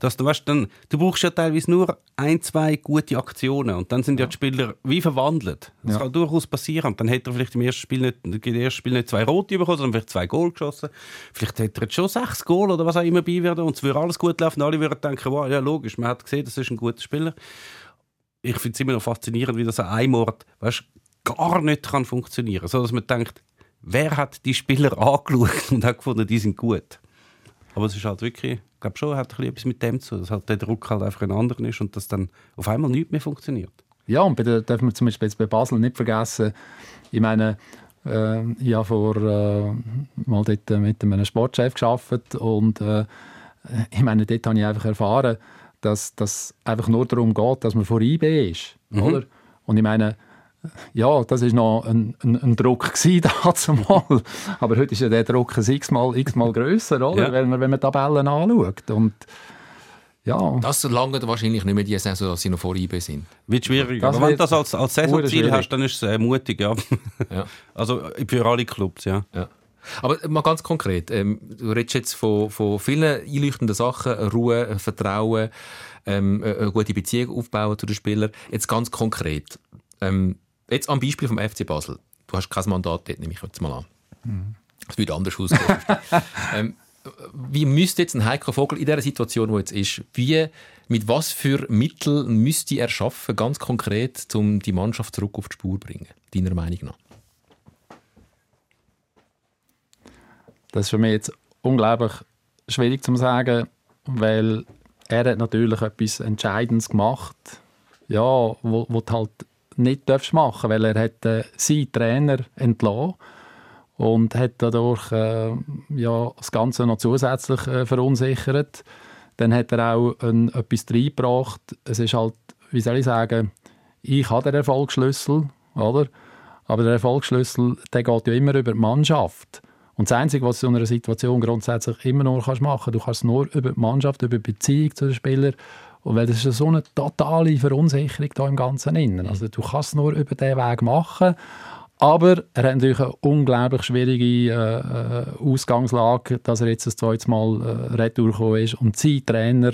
dass du, weißt, dann, du brauchst ja teilweise nur ein, zwei gute Aktionen und dann sind ja die Spieler wie verwandelt. Das Ja. kann durchaus passieren. Und dann hätte er vielleicht im ersten Spiel nicht, im ersten Spiel nicht zwei Rote bekommen, sondern vielleicht zwei Goal geschossen. Vielleicht hätte er jetzt schon sechs Goal oder was auch immer bei werden und es würde alles gut laufen. Alle würden denken, wow, ja logisch, man hat gesehen, das ist ein guter Spieler. Ich finde es immer noch faszinierend, wie das an einem Ort weißt, gar nicht kann funktionieren kann. So dass man denkt, wer hat die Spieler angeschaut und hat gefunden, die sind gut. Aber es ist halt wirklich, ich glaube schon, hat etwas mit dem zu dass halt der Druck halt einfach ein anderer ist und dass dann auf einmal nichts mehr funktioniert. Ja, und bei der, dürfen wir zum Beispiel jetzt bei Basel nicht vergessen, ich meine, äh, ich habe vor äh, mal dort mit einem Sportchef gearbeitet und äh, ich meine, dort habe ich einfach erfahren, dass das einfach nur darum geht, dass man vor IB ist, oder? Und ich meine, ja, das war noch ein, ein, ein Druck dazumal. Aber heute ist ja der Druck ein x-mal, x-mal grösser, oder? Ja. Wenn, man, wenn man Tabellen anschaut. Und ja, Das lange wahrscheinlich nicht mehr die Saison, dass sie noch vor IB sind. Wird schwierig. Das Aber wenn du das als, als Saisonziel hast, dann ist es äh, mutig, ja. Ja. Also für alle Clubs, ja. Ja. Aber mal ganz konkret, ähm, du redest jetzt von, von vielen einleuchtenden Sachen, Ruhe, Vertrauen, ähm, äh, eine gute Beziehung aufbauen zu den Spielern. Jetzt ganz konkret, ähm, jetzt am Beispiel vom FC Basel. Du hast kein Mandat dort, nehme ich jetzt mal an. Es würde anders aussehen. ähm, wie müsste jetzt ein Heiko Vogel in dieser Situation, wo jetzt ist, wie, mit was für Mitteln müsste er schaffen, ganz konkret, um die Mannschaft zurück auf die Spur zu bringen, deiner Meinung nach? das ist für mich jetzt unglaublich schwierig zu sagen, weil er hat natürlich etwas Entscheidendes gemacht, ja, wo, wo du halt nicht machen, weil er hat äh, seinen Trainer entlassen und hat dadurch äh, ja, das Ganze noch zusätzlich äh, verunsichert. Dann hat er auch ein, etwas reingebracht. Es ist halt, wie soll ich sagen, ich habe den Erfolgsschlüssel, oder? Aber der Erfolgsschlüssel, der geht ja immer über die Mannschaft. Und das Einzige, was du in so einer Situation grundsätzlich immer nur kannst machen du kannst nur über die Mannschaft, über die Beziehung zu den Spielern. Und weil das ist so eine totale Verunsicherung da im Ganzen Innen. Also du kannst es nur über diesen Weg machen. Aber er hat natürlich eine unglaublich schwierige äh, äh, Ausgangslage, dass er jetzt das zweite Mal äh, retour gekommen ist und sein Trainer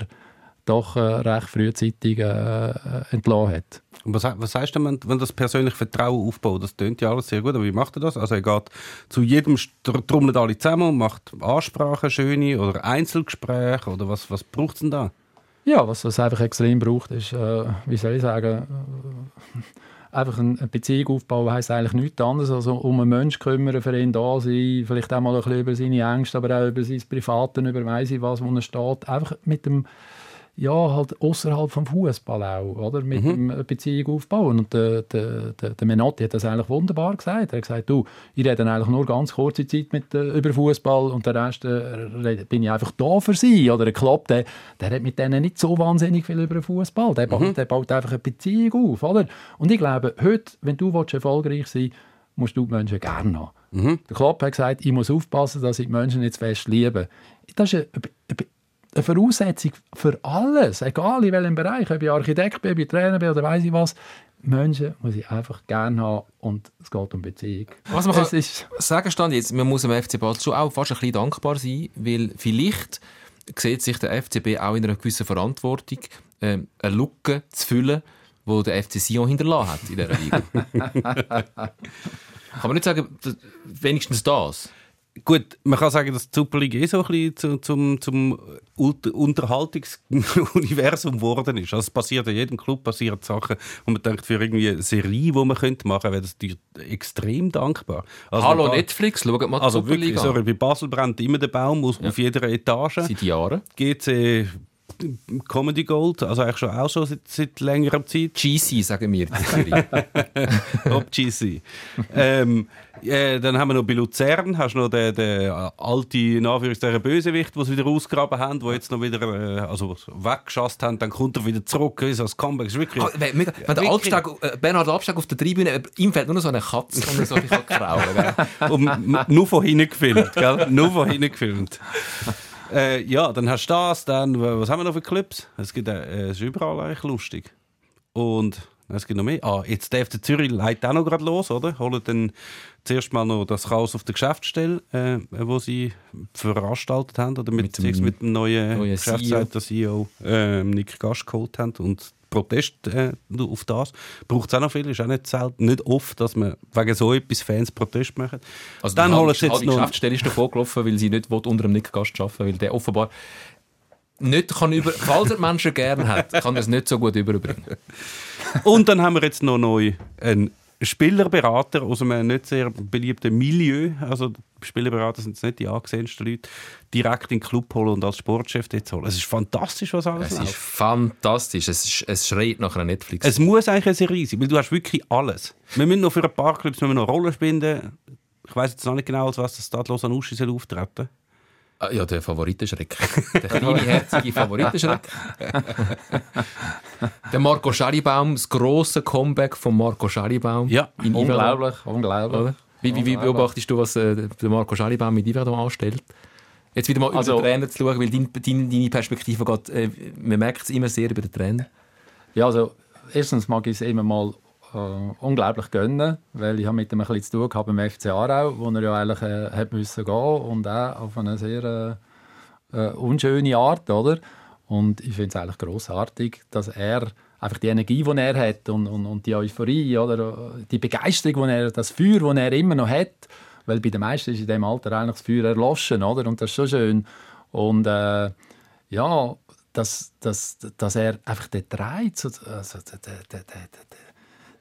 doch äh, recht frühzeitig äh, äh, entlassen hat. Und was, was sagst du, wenn, wenn das persönliche Vertrauen aufbaut? Das tönt ja alles sehr gut, aber wie macht er das? Also er geht zu jedem, trommelt alle zusammen und macht Ansprachen, schöne oder Einzelgespräche oder was, was braucht es denn da? Ja, was es einfach extrem braucht, ist, äh, wie soll ich sagen, äh, einfach eine Beziehung aufbauen heisst eigentlich nichts anderes, als um einen Menschen kümmern, für ihn da sein, vielleicht auch mal ein bisschen über seine Ängste, aber auch über sein Privaten, über weiss ich was, wo er steht. Einfach mit dem, ja, halt außerhalb vom Fußball auch, oder? Mit dem eine Beziehung aufbauen. Und der, der, der, der Menotti hat das eigentlich wunderbar gesagt. Er hat gesagt, du, ich rede eigentlich nur ganz kurze Zeit mit, äh, über Fußball und der Rest äh, bin ich einfach da für sie. Oder der Klopp, der, der hat mit denen nicht so wahnsinnig viel über den Fußball. Der, baut- der baut einfach eine Beziehung auf, oder? Und ich glaube, heute, wenn du willst, erfolgreich sein musst du die Menschen gerne haben. Der Klopp hat gesagt, ich muss aufpassen, dass ich die Menschen nicht zu fest liebe. Das ist eine, eine, eine Voraussetzung für alles, egal in welchem Bereich, ob ich Architekt bin, ob ich Trainer bin oder weiss ich was. Menschen muss ich einfach gerne haben und es geht um Beziehung. Was man es kann- ist, sagen stand jetzt, man muss dem FC Basel schon auch fast ein bisschen dankbar sein, weil vielleicht sieht sich der FCB auch in einer gewissen Verantwortung, ähm, eine Lücke zu füllen, die der FC Sion hinterlassen hat in dieser Liga. Kann man nicht sagen, wenigstens das? Gut, man kann sagen, dass die Super League eh so ein bisschen zu, zum, zum Unterhaltungsuniversum geworden ist. Also es passiert in jedem Club passieren Sachen, und man denkt, für irgendwie eine Serie, die man könnte machen könnte, wäre das extrem dankbar. Also Hallo kann- Netflix, schaut mal die Also wirklich, Superliga sorry, an. bei Basel brennt immer der Baum auf, auf jeder Etage. Seit Jahren. GC Comedy Gold, also eigentlich schon auch schon seit, seit längerer Zeit. GC, sagen wir. Top GC. ähm, äh, dann haben wir noch bei Luzern, hast du noch den, den äh, alte, in Anführungszeichen, Bösewicht, den sie wieder ausgegraben haben, der jetzt noch wieder äh, also weggeschasst haben, dann kommt er wieder zurück, so als Comeback. Das ist wirklich... Ah, wenn, wenn der. Albstag, äh, Bernhard Albstag auf der Tribüne, äh, ihm fällt nur noch so eine Katze und so ein kraulen. Und nur von hinten gefilmt, gell? Nur von hinten gefilmt. Äh, ja, dann hast du das, dann, was haben wir noch für Clips? Es gibt, äh, es ist überall eigentlich lustig. Und es gibt noch mehr. Ah, jetzt der FC Zürich leitet auch noch gerade los, oder? Holen dann zuerst mal noch das Chaos auf der Geschäftsstelle, äh, wo sie veranstaltet haben, oder mit, Mit dem mit, dem neuen, neuen Geschäftsleiter, CEO, äh, Nick Gast geholt haben. Und Protest äh, auf das braucht es auch noch viel, ist auch nicht selten, nicht oft, dass man wegen so etwas Fans Protest machen. Also dann die holen sie jetzt halbe noch... Geschäftsstelle ist davon gelaufen, weil sie nicht unter einem Nickgast arbeiten weil der offenbar nicht kann über... Falls er die Menschen gerne hat, kann er es nicht so gut überbringen. Und dann haben wir jetzt noch neu einen Spielerberater aus einem nicht sehr beliebten Milieu. Also Spielerberater sind jetzt nicht die angesehensten Leute. Direkt in den Club holen und als Sportchef dort holen. Es ist fantastisch, was alles Es ist läuft. fantastisch. Es, ist, es schreit nach einer Netflix. Es muss eigentlich eine Serie sein, weil du hast wirklich alles. Wir müssen noch für ein paar Clubs müssen wir noch Rollen spielen. Ich weiß jetzt noch nicht genau, als was das Stadlos an Uschi soll auftreten Ah, Ja, der Favoritenschreck. Der kleine, herzige Favoritenschreck. der Marco Scharibaum, das grosse Comeback von Marco Scharibaum. Ja, in. Unglaublich, unglaublich. Oder? Wie, wie, wie beobachtest du, was äh, der Marco Scharibaum mit Yverdon anstellt? Jetzt wieder mal Also- über den Trainer zu schauen, weil dein, deine, deine Perspektive geht, äh, man merkt es immer sehr über den Trainer. Ja, also erstens mag ich es immer mal äh, unglaublich gönnen, weil ich habe mit ihm ein bisschen zu tun gehabt beim FC Aarau, wo er ja eigentlich äh, hat müssen gehen und auch auf eine sehr äh, äh, unschöne Art, oder? Und ich finde es eigentlich großartig, dass er einfach die Energie, die er hat und, und, und die Euphorie, oder die Begeisterung, die er, das Feuer, das er immer noch hat, weil bei den meisten ist in dem Alter eigentlich das Feuer erloschen, oder? Und das ist schon schön. Und äh, ja, dass, dass, dass er einfach den Dreh zu, also den, den, den,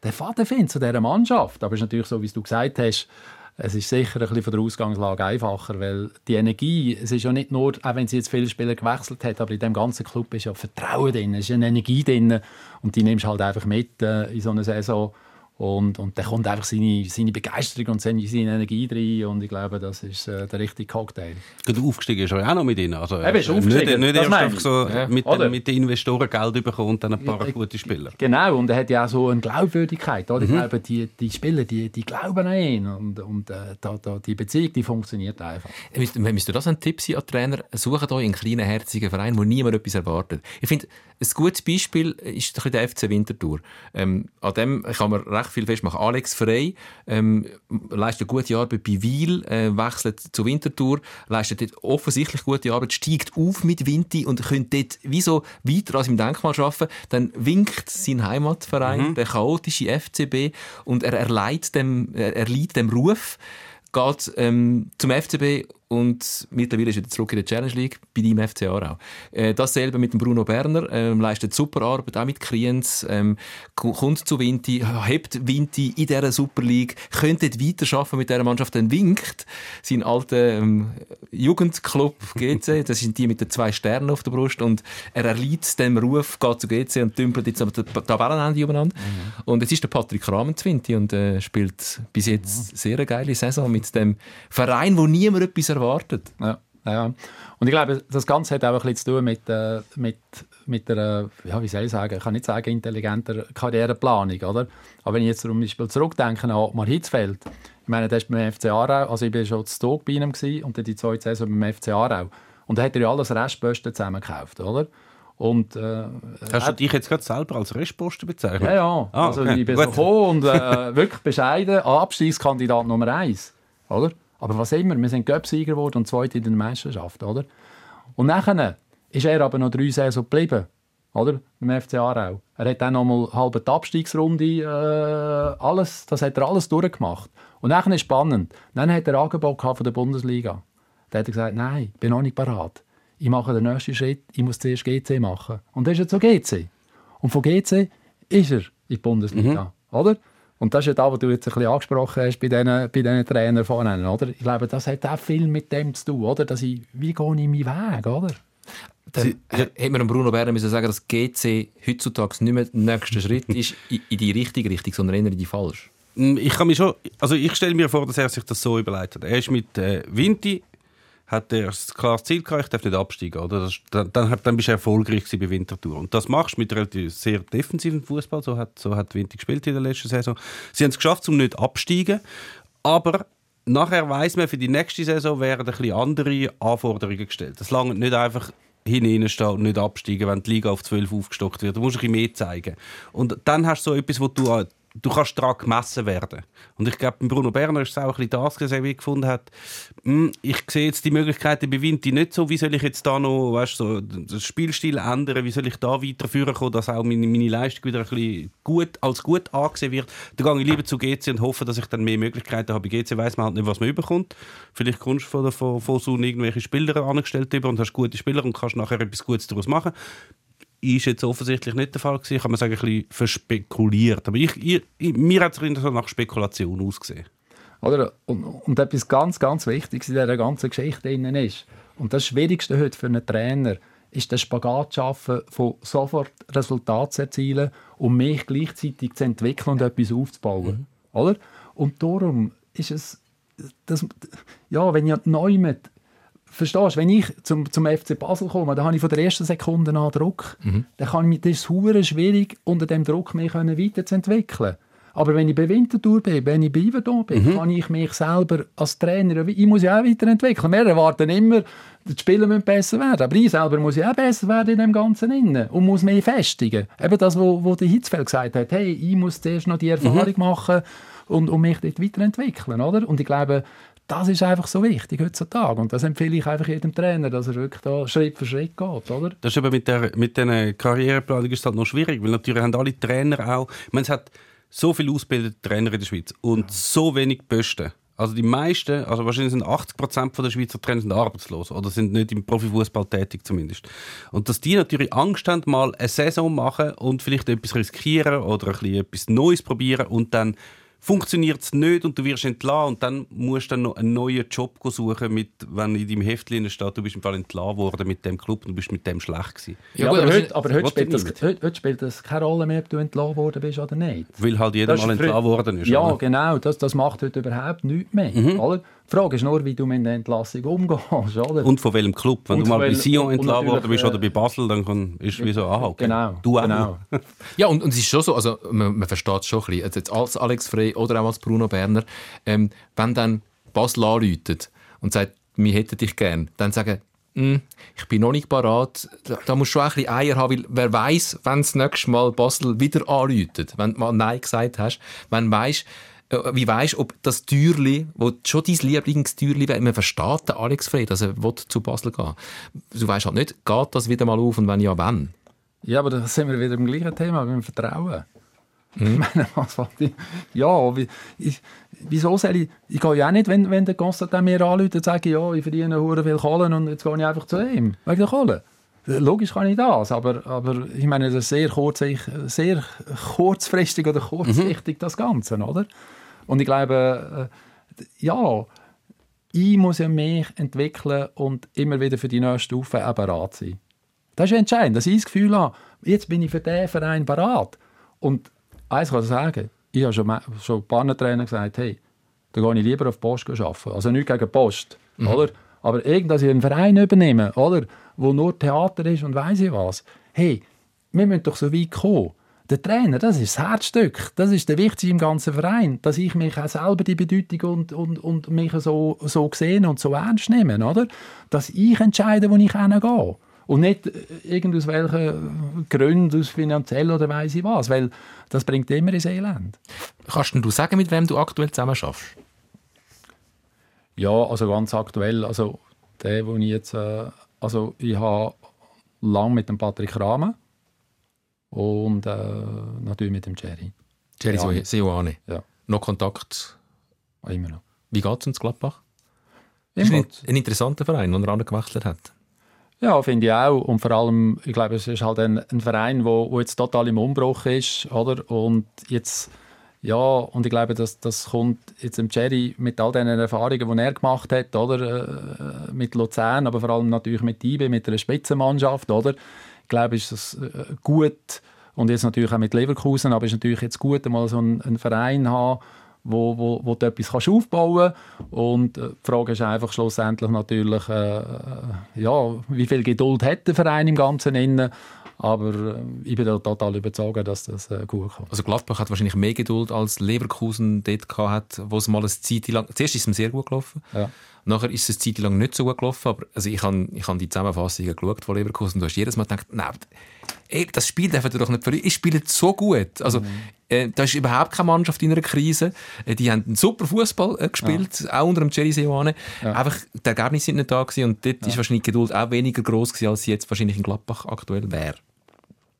den, den Faden findet zu dieser Mannschaft. Aber es ist natürlich so, wie du gesagt hast, es ist sicher ein bisschen von der Ausgangslage einfacher, weil die Energie, es ist ja nicht nur, auch wenn sie jetzt viele Spieler gewechselt hat, aber in dem ganzen Club ist ja Vertrauen drin, es ist eine Energie drin und die nimmst du halt einfach mit äh, in so einer Saison und, und dann kommt einfach seine, seine Begeisterung und seine, seine Energie rein und ich glaube, das ist äh, der richtige Cocktail. Gerade aufgestiegen ist er ja auch noch mit ihnen. Also, Eben, ist äh, aufgestiegen, Nicht, nicht das erst einfach so Ja. mit, den, mit den Investoren Geld bekommen und dann ein paar Ja, gute Spieler. Genau, und er hat ja auch so eine Glaubwürdigkeit. Oder? Ich glaube, die, die Spieler, die, die glauben an ihn. Und, und äh, da, da, die Beziehung, die funktioniert einfach. Müsste, müsste das ein Tipp sein an Trainer? Sucht euch einen kleinen, herzigen Verein, wo niemand etwas erwartet. Ich finde, ein gutes Beispiel ist der FC Winterthur. Ähm, an dem kann man recht viel festmachen. Alex Frey ähm, leistet gute Arbeit bei Wiel, äh, wechselt zu Winterthur, leistet dort offensichtlich gute Arbeit, steigt auf mit Vinti und könnte dort wie so weiter an seinem Denkmal arbeiten. Dann winkt sein Heimatverein, der chaotische FCB, und er erleidet dem, er, er leidet dem Ruf geht ähm, zum FCB und mittlerweile ist er wieder zurück in der Challenge League bei deinem FC Aarau. Äh, dasselbe mit dem Bruno Berner, ähm, leistet super Arbeit, auch mit Kriens, ähm, ko- kommt zu Vinti, hebt Vinti in dieser Super League, könnte weiterarbeiten mit dieser Mannschaft, dann winkt sein alter ähm, Jugendclub GC, das sind die mit den zwei Sternen auf der Brust und er erleidet dem Ruf, geht zu GC und dümpelt jetzt am Tabellenende umeinander. Und jetzt ist der Patrick Rahmen zu Vinti und äh, spielt bis jetzt sehr eine geile Saison mit dem Verein, wo niemand etwas erwartet. Ja, ja. Und ich glaube, das Ganze hat auch ein bisschen zu tun mit, äh, mit, mit der, ja, wie soll ich sagen, ich kann nicht sagen intelligenter Karriereplanung, oder? Aber wenn ich jetzt zum Beispiel zurückdenke an Ottmar Hitzfeld, ich meine, der ist beim FC Aarau, also ich war schon zu Tag bei ihm gewesen, und dann die zweite Saison beim FC Aarau. Und da hat er ja alles Restposten zusammengekauft, oder? Und, äh, Hast du dich jetzt gerade selber als Restposten bezeichnet? ja, ja. Ah, also okay. ich bin so und äh, wirklich bescheiden. Abstiegskandidat Nummer eins. Oder? Aber was immer, wir sind Göpsieger geworden und Zweite in der Meisterschaft. Oder? Und nachher ist er aber noch drei Saison geblieben. Oder? Beim FC Aarau. Er hat dann noch mal halbe Abstiegsrunde, äh, alles, das hat er alles durchgemacht. Und nachher ist spannend. Dann hat er Angebot von der Bundesliga. Da hat er gesagt, nein, ich bin noch nicht parat. Ich mache den nächsten Schritt, ich muss zuerst GC machen. Und das ist jetzt so GC. Und von GC ist er in die Bundesliga, oder? Und das ist ja das, was du jetzt ein bisschen angesprochen hast bei diesen, bei diesen Trainern vorne, oder? Ich glaube, das hat auch viel mit dem zu tun, oder? Dass ich, wie gehe ich meinen Weg, oder? Dann hätte man Bruno Berner müssen sagen, dass GC heutzutage nicht mehr der nächste Schritt ist in in die richtige Richtung, sondern eher in die falsche. Mm, Ich kann mich schon, also ich stelle mir vor, dass er sich das so überlegt hat. Er ist mit äh, Vinti, hat er ein klares Ziel gehabt, ich darf nicht absteigen. Oder? Das, dann, dann, bist du erfolgreich bei Winterthur. Und das machst du mit relativ sehr defensivem Fußball. So hat, so hat Vinti gespielt in der letzten Saison. Sie haben es geschafft, um nicht absteigen. Aber nachher weiß man, für die nächste Saison werden ein bisschen andere Anforderungen gestellt. Das lange nicht einfach hinein stehen und nicht absteigen, wenn die Liga auf 12 aufgestockt wird. Du musst ein bisschen mehr zeigen. Und dann hast du so etwas, wo du, du kannst daran gemessen werden. Und ich glaube, Bruno Berner ist es auch ein bisschen das wie er gefunden hat. hm, Ich sehe jetzt die Möglichkeiten bei Vinti nicht so, wie soll ich jetzt da noch weißt, so, den Spielstil ändern, wie soll ich da weiterführen können, dass auch meine, meine Leistung wieder ein bisschen gut, als gut angesehen wird. Dann gehe ich lieber zu GC und hoffe, dass ich dann mehr Möglichkeiten habe. Bei GC weiß man halt nicht, was man überkommt. Vielleicht kommst du von, der- von, von so irgendwelche Spieler angestellt über und hast gute Spieler und kannst nachher etwas Gutes daraus machen ist jetzt offensichtlich nicht der Fall gewesen. Kann man sagen, ein bisschen verspekuliert. Aber ich, ich, mir hat es so nach Spekulation ausgesehen. Oder? Und, und etwas ganz, ganz Wichtiges in dieser ganzen Geschichte ist, und das Schwierigste heute für einen Trainer, ist der Spagat zu schaffen, von sofort Resultate zu erzielen und mich gleichzeitig zu entwickeln und etwas aufzubauen. Oder? Und darum ist es, das, ja, wenn ich neu mit verstehst du, wenn ich zum, zum FC Basel komme, dann habe ich von der ersten Sekunde an Druck. Dann kann ich mich, das hure schwierig, unter dem Druck mich können weiterzuentwickeln. Aber wenn ich bei Winterthur bin, wenn ich bei Iverdon bin, kann ich mich selber als Trainer, ich muss ja auch weiterentwickeln. Wir erwarten immer, die Spieler müssen besser werden. Aber ich selber muss ja auch besser werden in dem Ganzen innen und muss mich festigen. Eben das, wo, wo der Hitzfeld gesagt hat, hey, ich muss zuerst noch die Erfahrung machen und, und mich dort weiterentwickeln, oder? Und ich glaube, das ist einfach so wichtig heutzutage. Und das empfehle ich einfach jedem Trainer, dass er wirklich da Schritt für Schritt geht, oder? Das ist eben mit, der, mit diesen Karriereplanung ist halt noch schwierig, weil natürlich haben alle Trainer auch, ich meine, es hat so viele ausgebildete Trainer in der Schweiz und so wenig Posten. Also die meisten, also wahrscheinlich sind 80 Prozent der Schweizer Trainer sind arbeitslos oder sind nicht im Profifußball tätig zumindest. Und dass die natürlich Angst haben, mal eine Saison machen und vielleicht etwas riskieren oder ein bisschen etwas Neues probieren und dann funktioniert es nicht und du wirst entlassen und dann musst du dann noch einen neuen Job suchen, mit, wenn in deinem Heftchen steht, du bist im Fall entlassen worden mit dem Club und du bist mit dem schlecht gewesen. Ja, gut, aber, aber heute, aber heute, spielt das, heute, heute spielt das keine Rolle mehr, ob du entlassen worden bist oder nicht. Weil halt jeder Das mal entlassen worden ist. Ja, oder? genau. Das, das macht heute überhaupt nichts mehr. Oder? Die Frage ist nur, wie du mit der Entlassung umgehst. Oder? Und von welchem Club? Wenn Und du mal bei Sion entlassen worden bist oder äh, bei Basel, dann kann, ist es wie so, aha, okay. Genau. Du auch. genau. Ja, und, und es ist schon so, also man, man versteht es schon ein bisschen, jetzt als Alex Frey oder auch als Bruno Berner, ähm, wenn dann Basel anläutet und sagt, wir hätten dich gern, dann sagen, «Hm, ich bin noch nicht parat, da, da musst du schon ein bisschen Eier haben, weil wer weiß, wenn das nächste Mal Basel wieder anläutet, wenn du mal Nein gesagt hast, wenn du weißt, wie weisst ob das Türli, wo schon dein Lieblingstürli wäre, man versteht den Alex Frey, dass er will zu Basel gehen Du weißt halt nicht, geht das wieder mal auf und wenn ja, wann? Ja, aber da sind wir wieder beim gleichen Thema, beim Vertrauen. Ich meine, was ich? Ja, wie, ich, wieso soll ich... Ich gehe ja auch nicht, wenn, wenn der Konstantin mir anruft und sagt, ja, ich verdiene hure viel Kohle und jetzt gehe ich einfach zu ihm. Wegen der Kohle. Logisch kann ich das, aber, aber ich meine, das ist sehr, kurz, sehr kurzfristig oder kurzsichtig, das Ganze, oder? Und ich glaube, äh, ja, ich muss ja mich entwickeln und immer wieder für die nächste Stufe bereit sein. Das ist entscheidend, dass ich das Gefühl habe, jetzt bin ich für diesen Verein bereit. Und eins kann ich sagen, ich habe schon, schon ein paar Trainer gesagt, hey, da gehe ich lieber auf die Post arbeiten. Also nicht gegen die Post, oder? Aber irgend, dass ich einen Verein übernehme, oder? Wo nur Theater ist und weiss ich was. Hey, wir müssen doch so weit kommen. Der Trainer, das ist das Herzstück. Das ist der Wichtigste im ganzen Verein. Dass ich mich auch selber die Bedeutung und, und, und mich so, so sehen und so ernst nehme, oder? Dass ich entscheide, wo ich hingehe. Und nicht äh, irgend aus welchen Gründen, aus finanziell oder weiss ich was. Weil das bringt immer ins Elend. Kannst denn du sagen, mit wem du aktuell zusammen schaffst? Ja, also ganz aktuell, also der, wo ich jetzt, äh, also ich habe lang mit dem Patrick Rahmen und äh, natürlich mit dem Jerry. Jerry. Seoane. Ja, Noch Kontakt. immer noch. Wie geht es uns Gladbach? Ist Immer ein, ein interessanter Verein, den er angewechselt hat. Ja, finde ich auch. Und vor allem, ich glaube, es ist halt ein, ein Verein, wo, wo jetzt total im Umbruch ist, oder? Und jetzt, ja, und ich glaube, das, das kommt jetzt dem Jerry mit all den Erfahrungen, die er gemacht hat, oder? Äh, mit Luzern, aber vor allem natürlich mit IBE, mit einer Spitzenmannschaft, oder? Ich glaube, ist das äh, gut. Und jetzt natürlich auch mit Leverkusen, aber es ist natürlich jetzt gut, mal so einen, einen Verein haben, wo, wo, wo du etwas kannst aufbauen kannst. Und äh, die Frage ist einfach schlussendlich natürlich, äh, äh, ja, wie viel Geduld hat der Verein im Ganzen innen. Aber ich bin total überzeugt, dass das gut kommt. Also Gladbach hat wahrscheinlich mehr Geduld als Leverkusen dort gehabt hat, wo es mal eine Zeit lang... Zuerst ist es ihm sehr gut gelaufen. Ja. Nachher ist es eine Zeit lang nicht so gut gelaufen. Aber also ich habe ich hab die Zusammenfassungen geschaut von Leverkusen. Du hast jedes Mal gedacht, nein, ey, das Spiel dürfen doch nicht verlieren. Ich spiele so gut. Also, äh, da ist überhaupt keine Mannschaft in einer Krise. Äh, die haben einen super Fußball äh, gespielt, auch unter dem Jerry Seoane. Einfach, die Ergebnisse sind nicht da gewesen und dort ist wahrscheinlich die Geduld auch weniger groß gewesen, als sie jetzt wahrscheinlich in Gladbach aktuell wäre.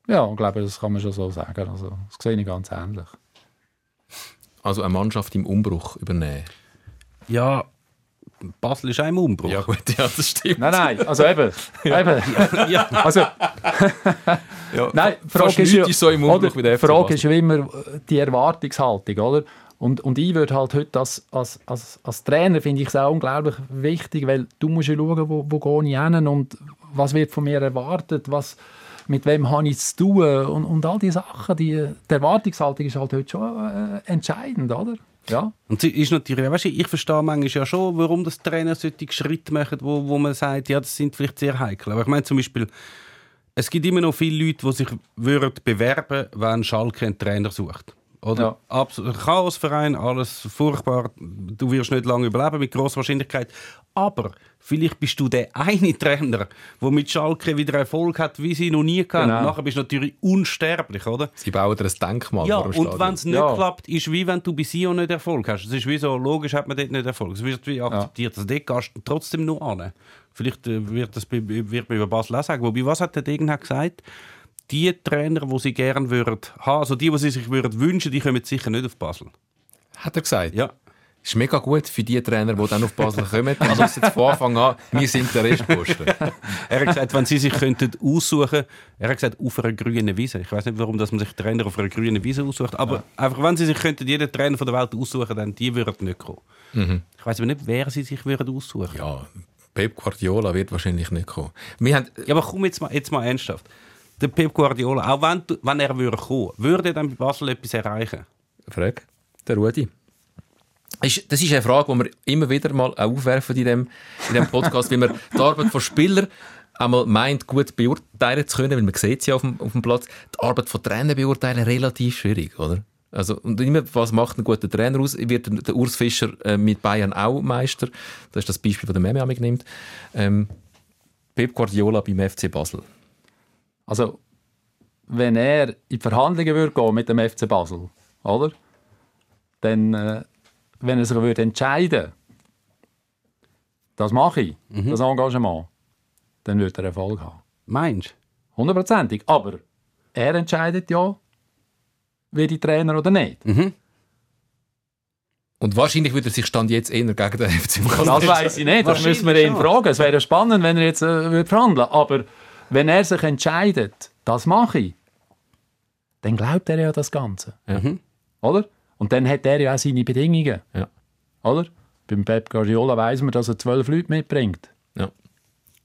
Ja, ich glaube, das kann man schon so sagen. Also, das sehe ich ganz ähnlich. Also eine Mannschaft im Umbruch übernehmen. Ja, Basel ist auch im Umbruch. Ja gut, ja, das stimmt. Nein, nein, also eben. eben. Ja. Also, Ja, Nein, Frage ist, ja, ist so im Umbruch oder, Frage ist ja immer äh, die Erwartungshaltung, oder? Und, und ich würde halt heute als, als, als, als Trainer finde ich es auch unglaublich wichtig, weil du musst ja schauen, wo, wo gehe ich hin und was wird von mir erwartet, was, mit wem habe ich zu tun und, und all diese Sachen. Die, die Erwartungshaltung ist halt heute schon äh, entscheidend, oder? Ja. Und ist natürlich, weißt du, ich verstehe manchmal ja schon, warum das Trainer solche Schritte machen, wo, wo man sagt, ja, das sind vielleicht sehr heikel. Aber ich meine zum Beispiel, es gibt immer noch viele Leute, die sich würden bewerben wenn Schalke einen Trainer sucht. Oder? Ja. Absolut. Chaosverein, alles furchtbar. Du wirst nicht lange überleben mit großer Wahrscheinlichkeit. Aber vielleicht bist du der eine Trainer, der mit Schalke wieder Erfolg hat, wie sie noch nie gehabt. Genau. Nachher bist du natürlich unsterblich, oder? Sie bauen dir ein Denkmal Ja, und wenn es nicht Ja. klappt, ist wie wenn du bei Sion nicht Erfolg hast. Es ist wie so, logisch hat man dort nicht Erfolg. Es wird wie akzeptiert. Also dort gehst du trotzdem nur an. Vielleicht äh, wird das wird man über Basel auch sagen. Wobei, was hat der Degen gesagt? Die Trainer, die sie gerne würden haben, also die, die sie sich würden wünschen, die kommen sicher nicht auf Basel. Hat er gesagt? Ja. Ist mega gut für die Trainer, die dann auf Basel kommen. Dann wissen sie von Anfang an, wir sind der Restposten. Er hat gesagt, wenn sie sich könnten aussuchen, er hat gesagt, auf einer grünen Wiese. Ich weiß nicht, warum dass man sich Trainer auf einer grünen Wiese aussucht, aber einfach, wenn sie sich könnten, jeden Trainer von der Welt aussuchen, dann die würden nicht kommen. Ich weiß aber nicht, wer sie sich würden aussuchen. Ja, Pep Guardiola wird wahrscheinlich nicht kommen. Wir haben, Ja, aber komm jetzt mal, jetzt mal ernsthaft. Der Pep Guardiola, auch wenn, wenn er würde kommen, würde er dann bei Basel etwas erreichen? Frage, der Rudi. Das ist eine Frage, die wir immer wieder mal aufwerfen in dem, in dem Podcast, weil man die Arbeit von Spielern einmal meint, gut beurteilen zu können, weil man sieht sie auf dem, auf dem Platz. Die Arbeit von Trainern beurteilen relativ schwierig, oder? Also, und immer, was macht ein guter Trainer aus? Wird der, der Urs Fischer äh, mit Bayern auch Meister? Das ist das Beispiel, das der Meme nimmt. Ähm, Pep Guardiola beim FC Basel. Also, wenn er in die Verhandlungen würde gehen mit dem FC Basel, oder? Dann, äh, wenn er sich würde entscheiden, das mache ich, das Engagement, dann würde er Erfolg haben. Meinst du? Hundertprozentig. Aber er entscheidet ja, wie die Trainer oder nicht. Und wahrscheinlich würde er sich Stand jetzt eher gegen den FC Basel Das weiß ich nicht. Das müssen wir ihn fragen. Es wäre spannend, wenn er jetzt äh, würde verhandeln Aber wenn er sich entscheidet, das mache ich, dann glaubt er ja das Ganze. Oder? Und dann hat er ja auch seine Bedingungen. Ja. Oder? Beim Pep Guardiola weiss man, dass er zwölf Leute mitbringt. Ja.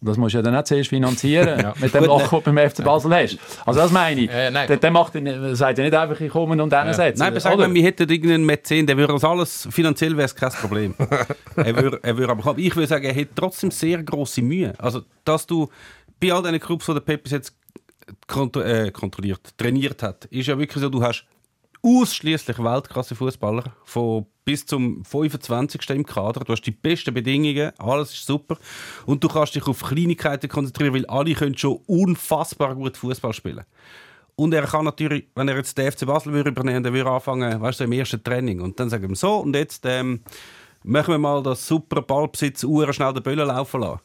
Das musst du ja dann nicht zuerst finanzieren, mit dem Loch, das du beim FC Basel hast. Also das meine ich. Äh, der, der macht, er- sagt ja nicht einfach, ich komme und dann setzen. Nein, aber sagen Oder? wir, wir hätten irgendeinen Mäzen, der würde das alles, finanziell wäre es kein Problem. er würde, er würde aber kommen. Ich würde sagen, er hätte trotzdem sehr grosse Mühe. Also, dass du bei all diesen Clubs, die der Pep bis jetzt kontro äh, kontrolliert, trainiert hat, ist ja wirklich so, du hast ausschließlich Weltklasse-Fußballer von bis zum 25. im Kader. Du hast die besten Bedingungen, alles ist super. Und du kannst dich auf Kleinigkeiten konzentrieren, weil alle können schon unfassbar gut Fußball spielen. Und er kann natürlich, wenn er jetzt den FC Basel würde übernehmen würde, würde anfangen, weißt du, im ersten Training. Und dann sagen wir so, und jetzt ähm, machen wir mal das super Ballbesitz uhren schnell den Böllen laufen lassen.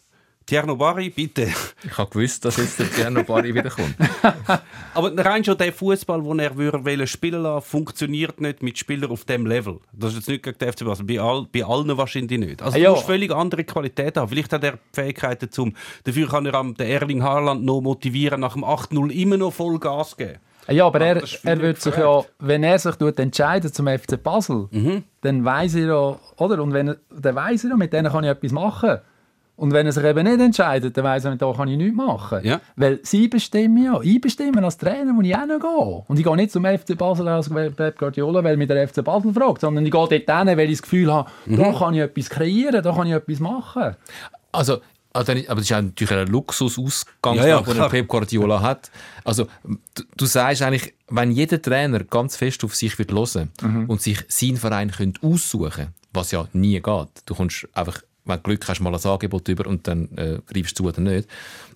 Tierno Barry, bitte. Ich habe gewusst, dass jetzt der Gianno Bari wiederkommt. Aber rein schon der Fußball, den er würde wollen spielen lassen, funktioniert nicht mit Spielern auf dem Level. Das ist jetzt nicht gegen den FC Basel, bei, all, bei allen wahrscheinlich nicht. Also Ah, du ja. musst völlig andere Qualität haben. Vielleicht hat er die Fähigkeiten zum. Dafür kann er den Erling Haaland noch motivieren, nach dem 8-0 immer noch voll Gas geben. Ja, aber er, ist viel er wird sich ja, wenn er sich entscheidet zum FC Basel, dann weiß er ja, oder? Und wenn er, dann weiß er ja, mit denen kann ich etwas machen. Und wenn er sich eben nicht entscheidet, dann weiß er, da kann ich nichts machen. Ja. Weil sie bestimmen ja. Ich bestimme als Trainer, wo ich hingehe. Und ich gehe nicht zum FC Basel als Pep Guardiola, weil mich der FC Basel fragt, sondern ich gehe dort hin, weil ich das Gefühl habe, da kann ich etwas kreieren, da kann ich etwas machen. Also, also aber das ist natürlich ein Luxusausgangspunkt, Ja, ja, den. Pep Guardiola hat. Also, du, du sagst eigentlich, wenn jeder Trainer ganz fest auf sich wird hören und sich seinen Verein könnte aussuchen was ja nie geht. Du kommst einfach, wenn du Glück hast, mal ein Angebot über und dann äh, greifst du zu oder nicht.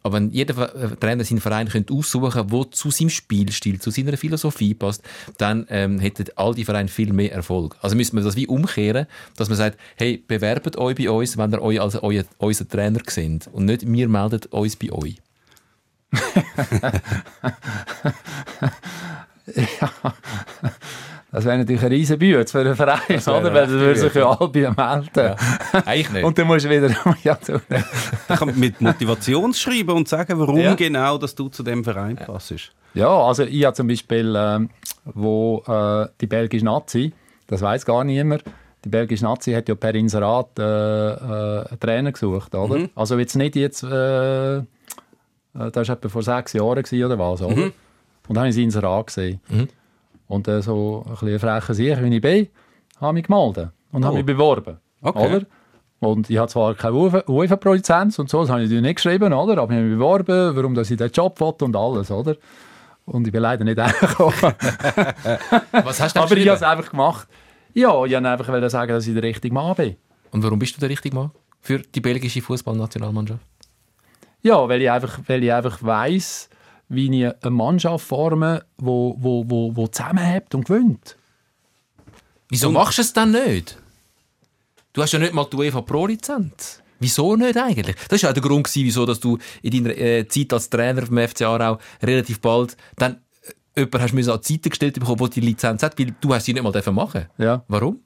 Aber wenn jeder äh, Trainer seinen Verein könnte aussuchen wo zu seinem Spielstil, zu seiner Philosophie passt, dann ähm, hätten all die Vereine viel mehr Erfolg. Also müssen wir das wie umkehren, dass man sagt, hey, bewerbt euch bei uns, wenn ihr euch als euer, Trainer seht. Und nicht, wir melden uns bei euch. Das wäre natürlich ein riesen Bütze für einen Verein, wäre oder? eine Weil das würde sich ja alle melden. Eigentlich nicht. Und dann musst du wieder... ja, du. Kann mit Motivationsschreiben und sagen, warum Ja. genau dass du zu dem Verein passst. Ja, also ich habe zum Beispiel, ähm, wo äh, die belgische Nazi, das weiß gar niemand, die belgische Nazi hat ja per Inserat äh, äh, einen Trainer gesucht, oder? Also jetzt nicht jetzt, äh, äh, das war etwa vor sechs Jahren gewesen, oder was, oder? Und dann habe ich das Inserat gesehen. Und äh, so ein bisschen frecher Sieg, wie ich bin, habe mich gemeldet und habe Oh. mich beworben. Okay. Oder? Und ich habe zwar keine UEFA-Produzenz und so, das habe ich nicht geschrieben, oder? aber ich habe mich beworben, warum dass ich den Job will und alles. Oder? Und ich bin leider nicht reingekommen. Was hast du aber ich habe es einfach gemacht. Ja, ich wollte einfach sagen, dass ich der richtige Mann bin. Und warum bist du der richtige Mann für die belgische Fußballnationalmannschaft? Ja, weil ich einfach, weil ich einfach weiss, wie ich eine Mannschaft forme, die wo, wo, wo, wo zusammenhält und gewinnt. Wieso machst du es dann nicht? Du hast ja nicht mal die UEFA Pro-Lizenz. Wieso nicht eigentlich? Das war ja der Grund, gewesen, wieso dass du in deiner äh, Zeit als Trainer vom FC Aarau relativ bald dann äh, jemanden hast müssen an die Seite gestellt bekommen, der die Lizenz hat, weil du hast sie nicht mal machen. Ja. Warum?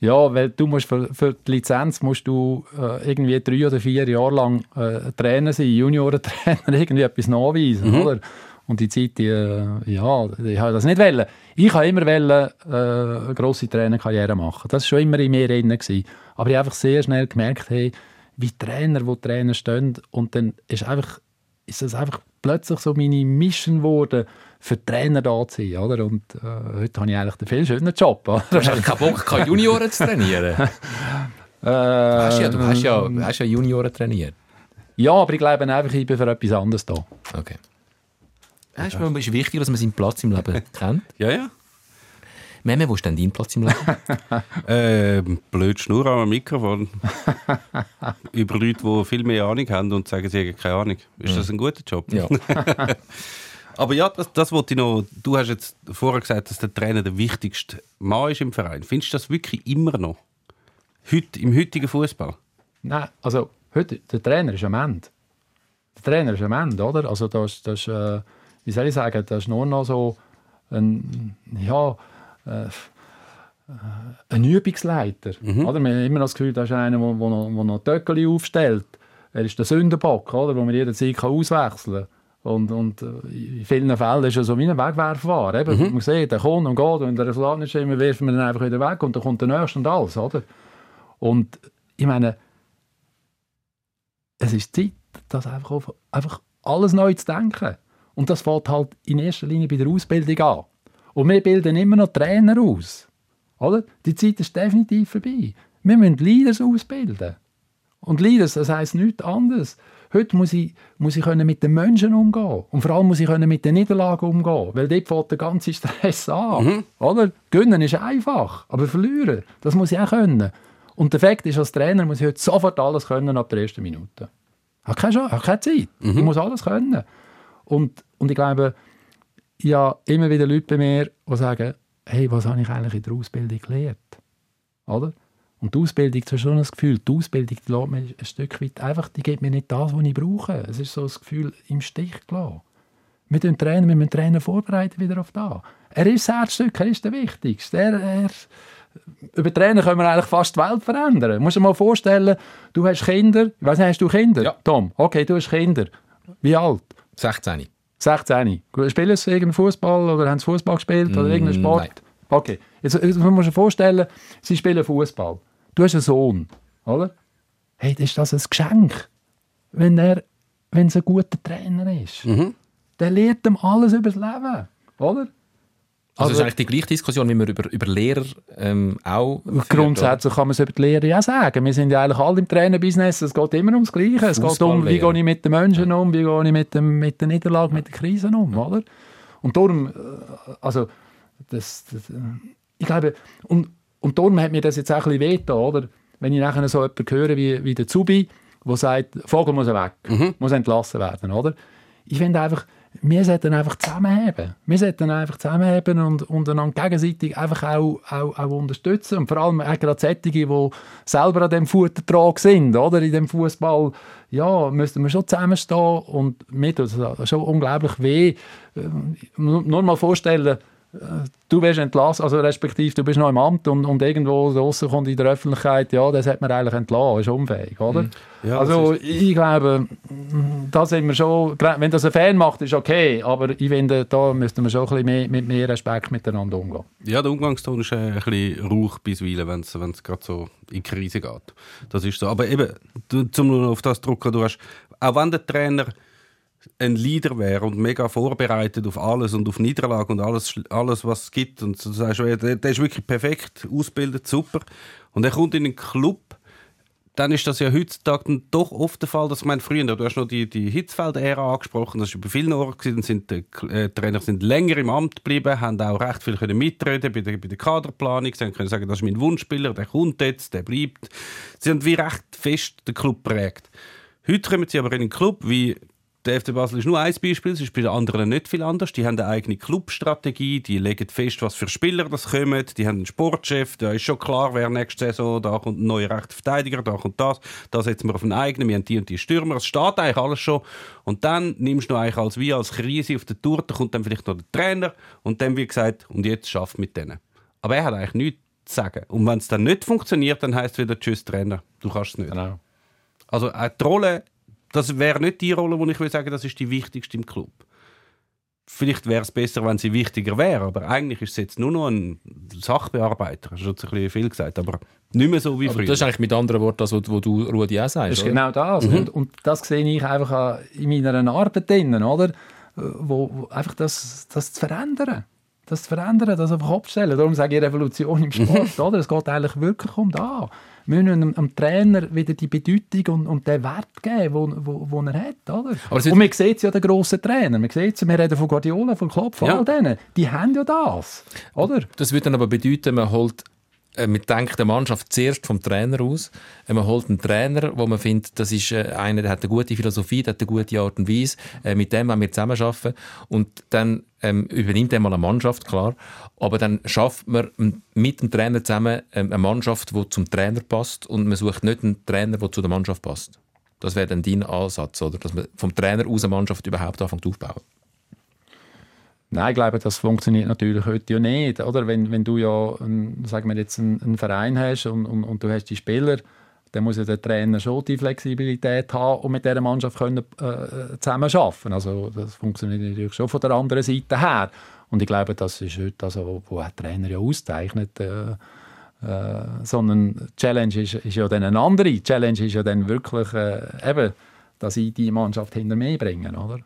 Ja, weil du musst für, für die Lizenz musst du äh, irgendwie drei oder vier Jahre lang äh, Trainer sein, Juniorentrainer, irgendwie etwas nachweisen, oder? Und die Zeit, die, äh, ja, ich habe das nicht wollen. Ich habe immer wollen, äh, eine grosse Trainerkarriere machen. Das war schon immer in mir drin. gewesen. Aber ich habe einfach sehr schnell gemerkt, hey, wie Trainer, wo Trainer stehen, und dann ist einfach, ist das einfach plötzlich so meine Mission geworden, für Trainer da zu sein, oder? Und äh, heute habe ich eigentlich einen viel schöneren Job, oder? Du hast eigentlich keinen Bock, keine Junioren zu trainieren. Du hast ja, du hast ja, du hast ja Junioren trainiert. Ja, aber ich glaube einfach, ich bin für etwas anderes da. Okay. Ja, ist, mir- ist wichtig, dass man seinen Platz im Leben kennt. Ja, ja. Meme, wo ist denn dein Platz im Leben? Ähm, blöd Schnur am Mikrofon. Über Leute, die viel mehr Ahnung haben und sagen, sie haben keine Ahnung. Ist das ein guter Job? Ja. Aber ja, das, das wollte ich noch. Du hast jetzt vorher gesagt, dass der Trainer der wichtigste Mann ist im Verein. Findest du das wirklich immer noch? Heute, Im heutigen Fußball? Nein, also heute, der Trainer ist am Ende. Der Trainer ist am Ende, oder? Also das, ist- das äh, wie soll ich sagen, das ist nur noch so ein, ja, äh, äh, ein Übungsleiter. Oder? Wir haben immer das Gefühl, das ist einer, der, noch, noch Töckeli aufstellt. Er ist der Sündenbock, oder? wo man jederzeit kann auswechseln kann. Und, und äh, in vielen Fällen ist er so wie ein Wegwerfware. Eben, Man sieht, der kommt und geht, und wenn der Resultat nicht stimmt, werfen wir ihn einfach wieder weg und dann kommt der Nächste und alles. Oder? Und ich meine, es ist Zeit, das einfach, auf, einfach alles neu zu denken. Und das fällt halt in erster Linie bei der Ausbildung an. Und wir bilden immer noch Trainer aus. Oder? Die Zeit ist definitiv vorbei. Wir müssen Leaders ausbilden. Und Leaders, das heisst nichts anderes. Heute muss ich, muss ich können mit den Menschen umgehen. Und vor allem muss ich können mit den Niederlagen umgehen. Weil dort fängt der ganze Stress an. Oder? Gewinnen ist einfach. Aber verlieren, das muss ich auch können. Und der Fakt ist, als Trainer muss ich heute sofort alles können ab der ersten Minute. Ich habe keine, Chance, ich habe keine Zeit. Ich muss alles können. Und, und ich glaube, ich habe immer wieder Leute bei mir, die sagen, hey, was habe ich eigentlich in der Ausbildung gelernt? Oder? Und die Ausbildung, das ist schon das Gefühl, die Ausbildung die lässt mir ein Stück weit einfach, die gibt mir nicht das, was ich brauche. Es ist so das Gefühl, im Stich gelassen. Wir müssen Trainer, wir müssen Trainer vorbereiten wieder auf das. Er ist das Herzstück, er ist der Wichtigste. Er, er, über Trainer können wir eigentlich fast die Welt verändern. Du musst dir mal vorstellen, du hast Kinder. Ich weiß nicht, hast du Kinder? Ja. Tom, okay, du hast Kinder. Wie alt? 16. 16. Spielen sie irgendeinen Fußball oder haben sie Fußball gespielt oder irgendeinen Mm, Sport? nein. Okay, jetzt, jetzt muss man sich vorstellen, sie spielen Fußball. Du hast einen Sohn, oder? Hey, das ist das ein Geschenk, wenn er, wenn es ein guter Trainer ist. Der lehrt ihm alles über das Leben, oder? Also, das ist Also- eigentlich die gleiche Diskussion, wie wir über, über Lehrer ähm, auch oder? Grundsätzlich kann man es über die Lehre ja sagen. Wir sind ja eigentlich alle im Trainerbusiness. Es geht immer ums Gleiche. Es geht um, wie gehe ich mit den Menschen um, wie gehe ich mit, dem, mit der Niederlage, mit den Krisen um, oder? Und darum, äh, also, das, das, äh, ich glaube, und, und darum hat mir das jetzt auch ein bisschen wehgetan, oder? Wenn ich nachher so jemanden höre wie, wie der Zubi, der sagt, Vogel muss weg, muss entlassen werden, oder? Ich finde einfach, wir sollten einfach zusammenheben. Wir sollten einfach zusammenheben und, und einander gegenseitig einfach auch, auch, auch unterstützen. Und vor allem auch gerade solche, die selber an dem Futtertrag sind, oder? In dem Fußball, ja, müssten wir schon zusammenstehen und mir tut es schon unglaublich weh. Äh, Nur mal vorstellen, du wirst entlassen, also respektive du bist noch im Amt und, und irgendwo draussen kommt in der Öffentlichkeit, ja, das hat man eigentlich entlassen, ist unfähig, oder? Ja, also das ich glaube, da sind wir schon, wenn das ein Fan macht, ist okay, aber ich finde, da müssten wir schon ein bisschen mehr, mit mehr Respekt miteinander umgehen. Ja, der Umgangston ist äh, ein bisschen rauch bisweilen, wenn es gerade so in die Krise geht. Das ist so. Aber eben, zum nur auf das drücken, du hast, auch wenn der Trainer ein Leader wäre und mega vorbereitet auf alles und auf Niederlage und alles, alles was es gibt. Und du sagst, der, der ist wirklich perfekt ausgebildet, super. Und er kommt in einen Club, dann ist das ja heutzutage dann doch oft der Fall, dass meine, früher, du hast noch die, die Hitzfeld-Ära angesprochen, das ist bei vielen Orten gewesen, sind die äh, Trainer sind länger im Amt geblieben, haben auch recht viel können mitreden bei der, bei der Kaderplanung, sie können sagen, das ist mein Wunschspieler, der kommt jetzt, der bleibt. Sie haben wie recht fest den Club prägt. Heute kommen sie aber in einen Club wie der FC Basel ist nur ein Beispiel, es ist bei den anderen nicht viel anders. Die haben eine eigene Clubstrategie, die legen fest, was für Spieler das kommen, die haben einen Sportchef, da ist schon klar, wer nächste Saison, da kommt ein neuer rechter Verteidiger, da kommt das, da setzen wir auf einen eigenen, wir haben die und die Stürmer, es steht eigentlich alles schon. Und dann nimmst du eigentlich als wie als Krise auf der Tour, da kommt dann vielleicht noch der Trainer und dann wie gesagt, und jetzt schafft mit denen. Aber er hat eigentlich nichts zu sagen. Und wenn es dann nicht funktioniert, dann heißt es wieder Tschüss Trainer, du kannst es nicht. Genau. Also die Rolle, das wäre nicht die Rolle, wo ich würde sagen, das ist die wichtigste im Club. Vielleicht wäre es besser, wenn sie wichtiger wäre, aber eigentlich ist es jetzt nur noch ein Sachbearbeiter. Das ist jetzt ein bisschen viel gesagt, aber nicht mehr so wie Aber früher. das ist eigentlich mit anderen Worten das, was du, Rudi, auch Das sagst. ist oder? genau das. Und, und das sehe ich einfach in meiner Arbeit drin, oder? Wo, wo einfach das, das zu verändern. Das zu verändern, das auf den Kopf stellen. Darum sage ich Revolution im Sport, oder? Es geht eigentlich wirklich um das. Wir müssen dem, dem Trainer wieder die Bedeutung und, und den Wert geben, wo, wo, wo er hat, oder? Aber und man sieht ja den grossen Trainer. Man sieht wir reden von Guardiola, von Klopp, von Ja. all denen. Die haben ja das, oder? Das würde dann aber bedeuten, man holt man denkt der Mannschaft zuerst vom Trainer aus. Äh, Man holt einen Trainer, wo man findet, das ist äh, einer, der hat eine gute Philosophie, der hat eine gute Art und Weise. Äh, Mit dem wollen wir zusammenarbeiten. Und dann ähm, übernimmt er mal eine Mannschaft, klar. Aber dann schafft man mit dem Trainer zusammen ähm, eine Mannschaft, die zum Trainer passt. Und man sucht nicht einen Trainer, der zu der Mannschaft passt. Das wäre dann dein Ansatz, oder? Dass man vom Trainer aus eine Mannschaft überhaupt anfängt aufzubauen. Nein, ich glaube, das funktioniert natürlich heute ja nicht. Oder? Wenn, wenn du ja, ein, sagen wir jetzt, einen, einen Verein hast und, und, und du hast die Spieler, dann muss ja der Trainer schon die Flexibilität haben und mit dieser Mannschaft können, äh, zusammen arbeiten. Also das funktioniert natürlich schon von der anderen Seite her. Und ich glaube, das ist heute, also, wo ein Trainer ja auszeichnet, äh, äh, sondern Challenge ist, ist ja dann eine andere. Die Challenge ist ja dann wirklich äh, eben, dass ich die Mannschaft hinter mir bringe, oder?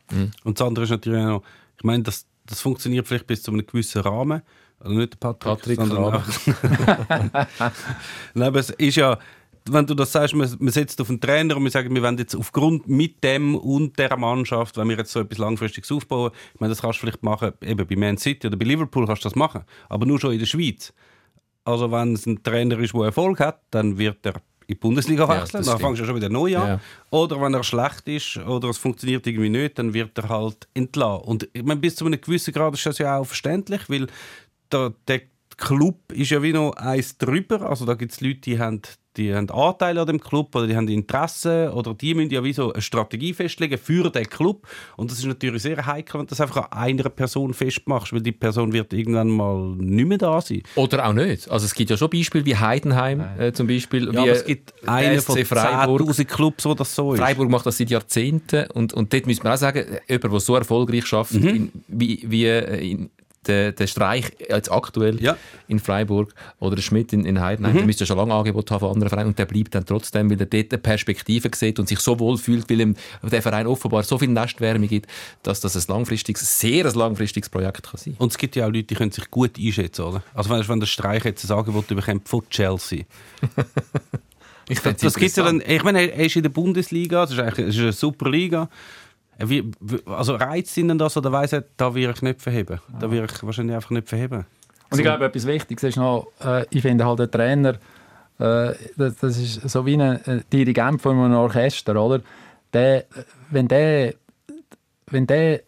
Und das andere ist natürlich auch ich meine, das, das funktioniert vielleicht bis zu einem gewissen Rahmen. Also nicht der Patrick, Patrick sondern. Nein, aber es ist ja, wenn du das sagst, man, man setzt auf einen Trainer und wir sagen, wir wollen jetzt aufgrund mit dem und der Mannschaft, wenn wir jetzt so etwas Langfristiges aufbauen, ich meine, das kannst du vielleicht machen, eben bei Man City oder bei Liverpool kannst du das machen, aber nur schon in der Schweiz. Also wenn es ein Trainer ist, der Erfolg hat, dann wird er in die Bundesliga Ja, wechseln, das dann fängst du schon wieder neu an. Ja. Oder wenn er schlecht ist oder es funktioniert irgendwie nicht, dann wird er halt entlassen. Und ich meine, bis zu einem gewissen Grad ist das ja auch verständlich, weil der, der Club ist ja wie noch eins drüber. Also da gibt es Leute, die haben, die haben Anteile an dem Club oder die haben Interessen oder die müssen ja wie so eine Strategie festlegen für den Club. Und das ist natürlich sehr heikel, wenn du das einfach an einer Person festmachst, weil die Person wird irgendwann mal nicht mehr da sein. Oder auch nicht. Also es gibt ja schon Beispiele wie Heidenheim äh, zum Beispiel. Ja, es gibt einen SC von Freiburg. 10'000 Clubs, wo das so ist. Freiburg macht das seit Jahrzehnten und, und dort müssen wir auch sagen, jemand, der so erfolgreich schafft, Mhm. in, wie, wie äh, in, der, der Streich jetzt aktuell Ja. Mhm. in Freiburg oder der Schmidt in, in Heidenheim, der müsste schon lange Angebot haben von anderen Vereinen und der bleibt dann trotzdem, weil er dort eine Perspektive sieht und sich so wohl fühlt, weil ihm der Verein offenbar so viel Nestwärme gibt, dass das ein langfristiges, sehr ein langfristiges Projekt kann sein. Und es gibt ja auch Leute, die können sich gut einschätzen, oder? Also wenn, wenn der Streich jetzt ein Angebot bekommt von Chelsea. Ich Das, das gibt's ja dann, ich meine, er ist in der Bundesliga, das ist eigentlich das ist eine super Liga. Wie, also reizt ihn das oder weiss er, da will ich nicht verheben? Da will ich wahrscheinlich einfach nicht verheben. Und ich glaube, etwas Wichtiges ist noch, äh, ich finde halt, der Trainer, äh, das, das ist so wie ein äh, Dirigent von einem Orchester, oder? Der, wenn der, wenn der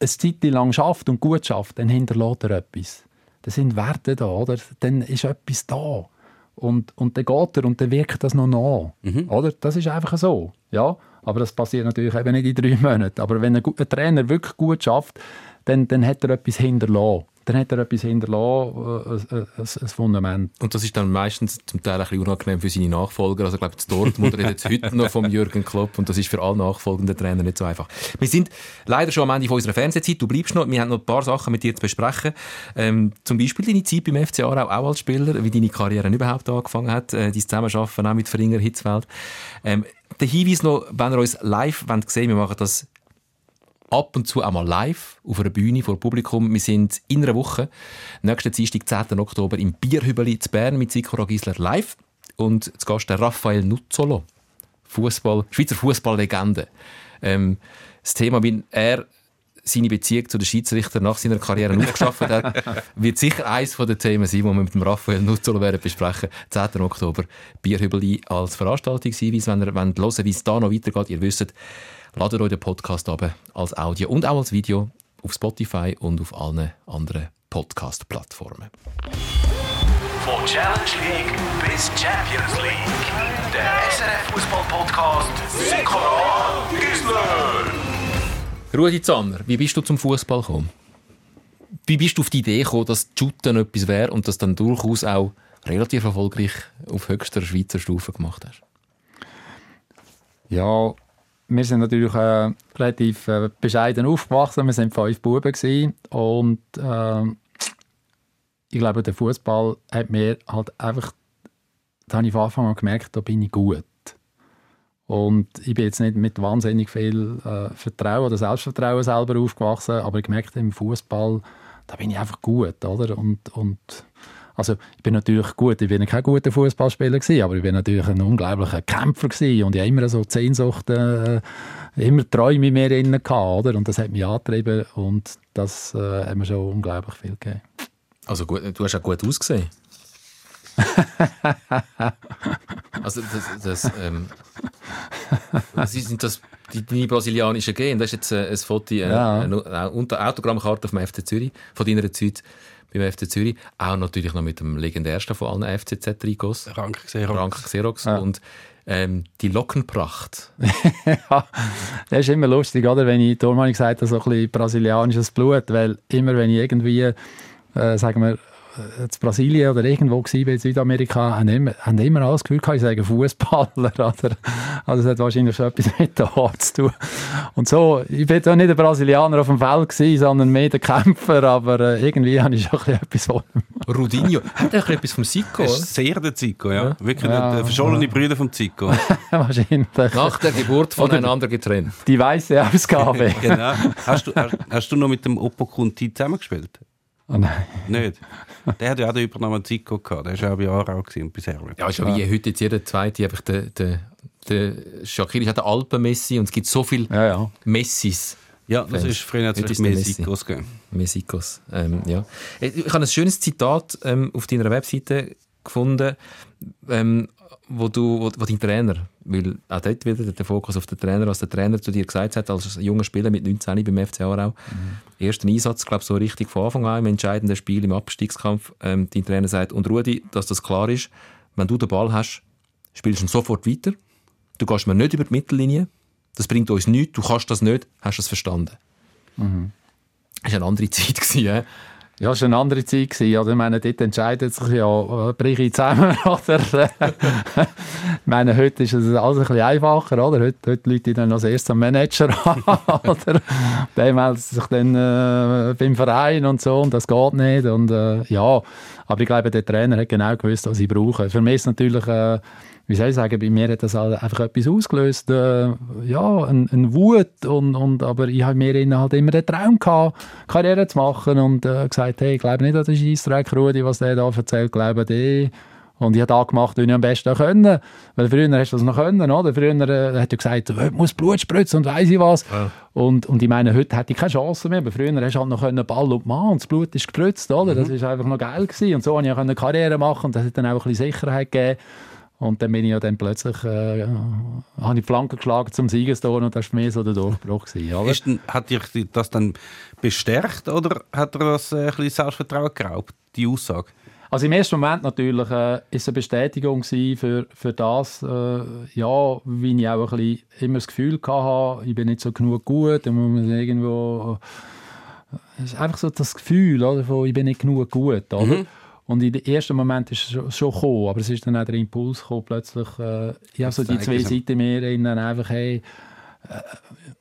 eine Zeit lang schafft und gut schafft, dann hinterlässt er etwas. Da sind Werte da, oder? Dann ist etwas da. Und, und dann geht er und dann wirkt das noch nach. Oder? Das ist einfach so. Ja? Aber das passiert natürlich eben nicht in drei Monaten. Aber wenn ein, ein Trainer wirklich gut schafft, dann, dann hat er etwas hinterlassen. Dann hat er etwas hinterlassen, äh, ein, ein, ein Fundament. Und das ist dann meistens zum Teil ein bisschen unangenehm für seine Nachfolger. Also ich glaube, Dortmund redet jetzt heute noch vom Jürgen Klopp und das ist für alle nachfolgenden Trainer nicht so einfach. Wir sind leider schon am Ende von unserer Fernsehzeit. Du bleibst noch. Wir haben noch ein paar Sachen mit dir zu besprechen. Ähm, zum Beispiel deine Zeit beim FC Aarau auch als Spieler, wie deine Karriere überhaupt angefangen hat, äh, dein Zusammenarbeiten auch mit Fringer Hitzfeld. Ähm, der Hinweis noch, wenn ihr uns live wollt wir machen das ab und zu auch mal live auf einer Bühne vor Publikum. Wir sind in einer Woche, nächsten Dienstag, 10. Oktober, im Bierhübeli zu Bern mit Sikora Gisler live. Und zu Gast der Raphael Nuzzolo, Fußball, Schweizer Fußballlegende. Ähm, das Thema, wie er seine Beziehung zu den Schiedsrichter nach seiner Karriere aufgeschafft hat, wird sicher eines der Themen sein, die wir mit dem Raphael Nuzzolo werden besprechen 10. Oktober, Bierhübeli als Veranstaltungshinweis. Wenn ihr wollt hören wie es da noch weitergeht, ihr wisst, ladet euch den Podcast ab als Audio und auch als Video auf Spotify und auf allen anderen Podcast-Plattformen. Von Challenge League bis Champions League. Der SRF Fußball Podcast Sikora Gisler. Rudi Zanner, wie bist du zum Fußball gekommen? Wie bist du auf die Idee gekommen, dass Shooten etwas wäre und das dann durchaus auch relativ erfolgreich auf höchster Schweizer Stufe gemacht hast? Ja, wir sind natürlich äh, relativ äh, bescheiden aufgewachsen. Wir sind fünf Buben und äh, ich glaube, der Fußball hat mir halt einfach, da habe ich von Anfang an gemerkt, da bin ich gut. Und ich bin jetzt nicht mit wahnsinnig viel äh, Vertrauen oder Selbstvertrauen selber aufgewachsen, aber ich merkte im Fußball, da bin ich einfach gut, oder? Und, und also ich bin natürlich gut, ich bin kein guter Fußballspieler gewesen, aber ich bin natürlich ein unglaublicher Kämpfer gewesen und ich habe immer so Sehnsucht, äh, immer Träume in mir drin gehabt, oder? Und das hat mich angetrieben und das äh, hat mir schon unglaublich viel gegeben. Also gut, du hast auch gut ausgesehen. also das, das, ähm, das sind das die, deine brasilianischen Gene. Das ist jetzt äh, ein Foto, äh, Ja. eine, eine Autogrammkarte auf dem FC Zürich von deiner Zeit beim FC Zürich. Auch natürlich noch mit dem legendärsten von allen FCZ-Trikots, Rank gesehen. Frank Xerox. Ja. Und ähm, die Lockenpracht. ja, das ist immer lustig, oder? Wenn ich, darum habe ich gesagt, so ein bisschen brasilianisches Blut, weil immer wenn ich irgendwie, äh, sagen wir, in Brasilien oder irgendwo war, in Südamerika, haben immer, haben immer alles Gefühl gehabt, ich sage Fußballer, oder? Also es hat wahrscheinlich schon etwas mit der Art zu tun. Und so, ich bin ja nicht der Brasilianer auf dem Feld gewesen, sondern mehr der Kämpfer, aber äh, irgendwie habe ich schon ein bisschen etwas von Rudinho. Hat er etwas vom Zico? Ist sehr der Zico, ja. Wirklich Ja. der verschollene Brüder vom Zico. wahrscheinlich. Nach der Geburt voneinander getrennt. Die weiße Ausgabe. genau. Hast du, hast, hast du noch mit dem Oppo Conti zusammengespielt? oh nein. Nicht? Der hat ja auch den Übernamen Zico gehabt. Der war ja auch bei Aarau und. Ja, ist ja wie heute jetzt jeder Zweite einfach der, der, der Shakiri hat den Alpen-Messi und es gibt so viele Ja, ja. Messis. Ja, das ist früher natürlich ist der mehr Messi. Zicos gegeben. Mesikos. Ähm, ja. Ich habe ein schönes Zitat ähm, auf deiner Webseite gefunden, ähm, wo, du, wo, wo dein Trainer, weil auch dort wieder der Fokus auf den Trainer, was der Trainer zu dir gesagt hat, als junger Spieler mit 19 beim FC Aarau, ersten Einsatz, glaube so richtig von Anfang an im entscheidenden Spiel im Abstiegskampf, ähm, dein Trainer sagt, und Rudi, dass das klar ist, wenn du den Ball hast, spielst du ihn sofort weiter, du gehst mir nicht über die Mittellinie, das bringt uns nichts, du kannst das nicht, hast du es verstanden. Das war eine andere Zeit. Gewesen, ja? Es war eine andere Zeit. Gewesen. Also, ich meine, dort entscheidet sich ja, äh, breche ich zusammen oder... ich meine, heute ist es alles ein bisschen einfacher, oder? Heute, heute Leute ich dann als erstes Manager an, oder? Der meldet sich dann äh, beim Verein und so und das geht nicht und äh, ja, aber ich glaube, der Trainer hat genau gewusst, was ich brauche. Für mich ist natürlich... Äh, wie soll ich sagen, bei mir hat das halt einfach etwas ausgelöst, äh, ja, ein, ein Wut und, und, aber ich habe mir halt immer den Traum gehabt, Karriere zu machen und äh, gesagt, hey, ich glaube nicht an den Scheissdreck, Rudi, was der da erzählt, glaube die. Und ich habe da gemacht, was ich am besten können. Weil früher hast du das noch können, oder? Früher äh, hat er gesagt, heute muss Blut spritzen und weiss ich was. Und, und ich meine, heute hätte ich keine Chance mehr. Aber früher hast du halt noch können Ball und Mann und das Blut ist gespritzt, oder? Das ist einfach noch geil gewesen. Und so konnte ich auch eine Karriere machen und das hat dann auch ein bisschen Sicherheit gegeben. Und dann bin ich ja dann plötzlich, äh, habe ich die Flanke geschlagen zum Siegestor und das war mich so der Durchbruch. Gewesen? Ist denn, hat dich das dann bestärkt oder hat er das äh, ein bisschen Selbstvertrauen geraubt, die Aussage? Also im ersten Moment natürlich äh, ist es eine Bestätigung für, für das, äh, ja, wie ich auch ein bisschen immer das Gefühl hatte, ich bin nicht so genug gut, dann muss man irgendwo, äh, es ist einfach so das Gefühl, oder, von, ich bin nicht genug gut, oder? Und in den ersten Moment ist es schon, gekommen, aber es ist dann auch der Impuls gekommen, plötzlich, äh, ich habe so die zwei. Seiten mehr innen, einfach, hey, äh,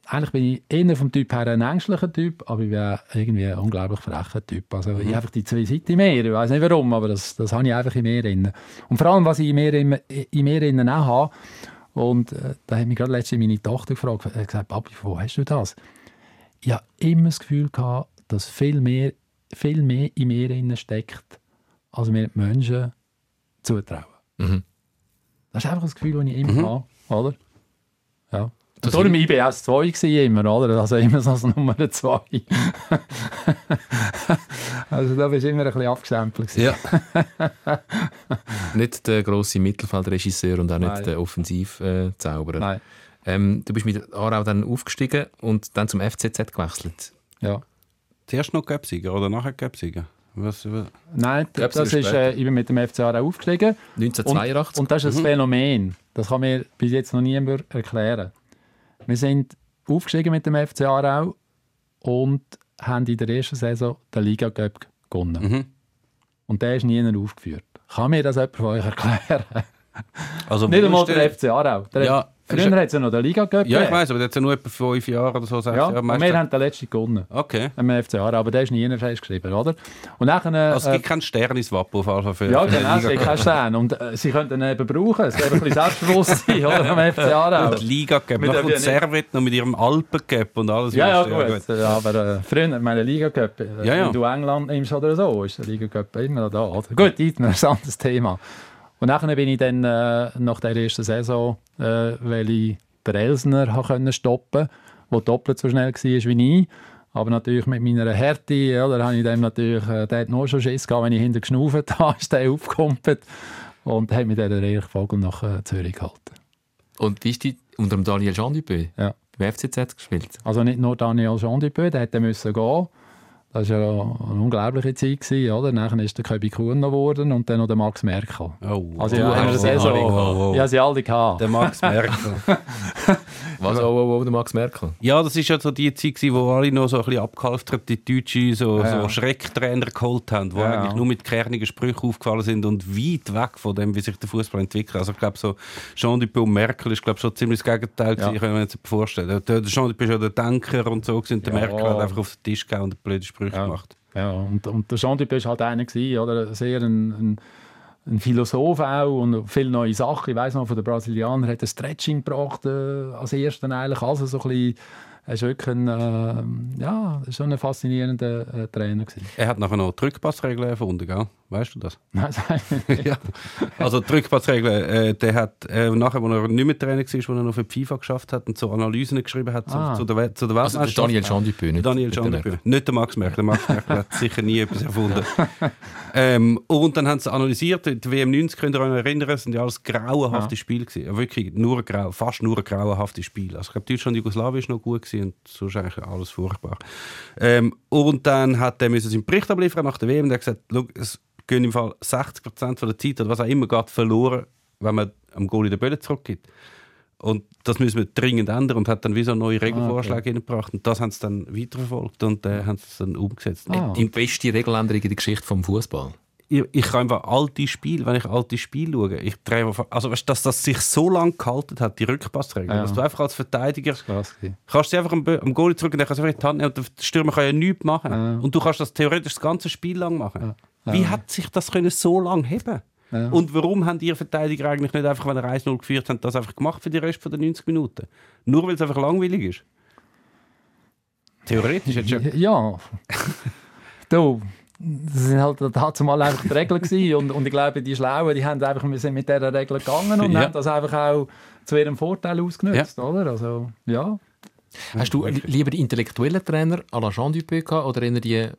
eigentlich bin ich eher vom Typ her ein ängstlicher Typ, aber ich bin auch irgendwie ein unglaublich frecher Typ. Also ich habe einfach die zwei Seiten mehr. Ich weiß nicht warum, aber das, das habe ich einfach in mir drin. Und vor allem, was ich in mir, in, in mir drin auch habe, und äh, da hat mich gerade letztens meine Tochter gefragt, hat gesagt, Papi, wo hast du das? ich habe immer das Gefühl gehabt, dass viel mehr, viel mehr in mir innen steckt, als mir die Menschen zutrauen. Mhm. Das ist einfach das Gefühl, das ich immer habe, oder? Ja. Das war im IBS 2 gewesen immer, oder? Also immer so als Nummer 2. also da bist du immer ein bisschen abgestempelt. Ja. nicht der grosse Mittelfeldregisseur und auch nicht Nein. der Offensivzauberer. Nein. Ähm, du bist mit Aarau dann aufgestiegen und dann zum FCZ gewechselt. Ja. Zuerst noch Göpsieger oder nachher Göpsieger? Was, was? Nein, das das ist, äh, ich bin mit dem FC Aarau aufgestiegen. 1982. Und, und das ist ein Phänomen. Das kann mir bis jetzt noch niemand erklären. Wir sind aufgestiegen mit dem FC Aarau und haben in der ersten Saison den Liga Cup gewonnen. Mhm. Und der ist nie aufgeführt. Kann mir das jemand von euch erklären? Also, Nicht einmal der FC Aarau. Der Ja, hat, früher hat es ja noch den Liga Cup Ja, ich gegeben. weiß, aber der hat ja nur etwa fünf Jahre oder so, sechs Ja, Jahre und wir haben den letzten gewonnen. Okay. Am FC Aarau, aber der ist nie geschrieben, oder? Und nachher, äh, Also es gibt keinen Stern ins Wappen auf jeden Fall für Ja, genau, es gibt keinen Stern. Und äh, sie könnten ihn eben brauchen. Es wäre ein bisschen Selbstbewusstsein oder, am FC Aarau. Und Liga Cup. Mit der- und Servet noch mit ihrem Alpen Cup und alles. Ja, ja, gut. Ja, aber äh, früher, meine Liga Cup, äh, Ja, ja. wenn du England nimmst oder so, ist der Liga Cup immer da. Oder? Gut, interessantes Thema. Und nachher bin ich dann äh, nach der ersten Saison, äh, weil ich den Elsner können stoppen der doppelt so schnell war wie ich. Aber natürlich mit meiner Härte, ja, da habe ich dem natürlich, äh, der hat nur schon Schiss gehabt, wenn ich hinter geschnauft habe, ist der aufgekumpelt und hat mich dann der Erich Vogel nach äh, Zürich gehalten. Und wie ist die unter dem Daniel Jean Dupé Ja. beim FCZ gespielt? Also nicht nur Daniel Jean Dupé, der hätte müssen gehen. Das war ja eine unglaubliche Zeit. Gewesen, oder? Dann ist der Köbi Kuhn noch geworden und dann noch der Max Merkel. Oh, Also oh, ja, in oh, der oh, Saison, oh, oh. ja, sie alle gehabt. Der Max Merkel. Was? Oh, oh, oh, der Max Merkel. ja, das ist ja so die Zeit, gewesen, wo alle noch so ein bisschen abgehalftert, die Deutschen so, Ja. so Schrecktrainer geholt haben, die Ja, eigentlich ja. nur mit kernigen Sprüchen aufgefallen sind und weit weg von dem, wie sich der Fußball entwickelt. Also ich glaube, so Jean Dupé und Merkel ist glaube schon ziemlich das Gegenteil Ja. gewesen, kann man sich vorstellen. Der, der Jean Dupé ist ja der Denker und so und der Ja. Merkel hat einfach auf den Tisch gehauen und blöde Sprüche Ja. gemacht. Ja, und, und der Jean Dupé war halt einer, gewesen, oder? sehr ein, ein, ein Philosoph auch und viele neue Sachen. Ich weiss noch, von den Brasilianern hat er Stretching gebracht äh, als ersten eigentlich. Also so ein bisschen, er ist wirklich ein, äh, ja, schon ein faszinierender äh, Trainer gewesen. Er hat nachher noch die Rückpassregeln erfunden, gell? Weißt du das? Nein, ja. Also die Rückpassregeln, äh, der hat äh, nachher, als er nicht mehr Trainer war, wo er noch für die FIFA geschafft hat und so Analysen geschrieben hat zu, Ah. zu der, We- zu der Also der Weltmeisterschaft. Daniel Dupé, nicht Daniel der Dupé. Nicht der Max Merkel. Der Max Merkel hat sicher nie etwas erfunden. ähm, und dann haben sie analysiert, die WM 90, könnt ihr euch erinnern, das sind ja alles grauenhafte Spiele gewesen. Ja, Wirklich nur grau, fast nur grauenhafte Spiele. Also ich glaube, Deutschland und Jugoslawien ist noch gut gewesen und sonst eigentlich alles furchtbar. Ähm, und dann hat er müssen seinen Bericht abliefern nach der WM und er hat gesagt, «Schau, es gehen im Fall 60% von der Zeit oder was auch immer geht verloren, wenn man am Goalie den Böllen zurückgibt. Und das müssen wir dringend ändern und hat dann wie so neue Regelvorschläge eingebracht. Und das haben sie dann weiterverfolgt und äh, haben es dann umgesetzt. Ah. Die beste Regeländerung in der Geschichte vom Fußball. Ich, ich kann einfach alte Spiele, wenn ich alte Spiele schaue, ich drehe einfach, also weißt, dass das sich so lange gehalten hat, die Rückpassregel, Ja. dass du einfach als Verteidiger kannst du einfach am, am Goalie zurück und dann kannst du einfach in die Hand nehmen und der Stürmer kann ja nichts machen. Ja. Und du kannst das theoretisch das ganze Spiel lang machen. Wie hat sich das können so lange heben? Ja. Und warum haben die Verteidiger eigentlich nicht einfach, wenn er 1-0 geführt haben, das einfach gemacht für den Rest der 90 Minuten? Nur weil es einfach langweilig ist. Theoretisch du ja Ja. du, das sind halt dazu mal einfach die Regeln gewesen. und, und ich glaube, die Schlauen, die haben einfach, wir sind mit dieser Regel gegangen und Ja. haben das einfach auch zu ihrem Vorteil ausgenutzt, oder? Also, ja. Hast du li- lieber die intellektuellen Trainer à la Jean Dupé gehabt oder eher die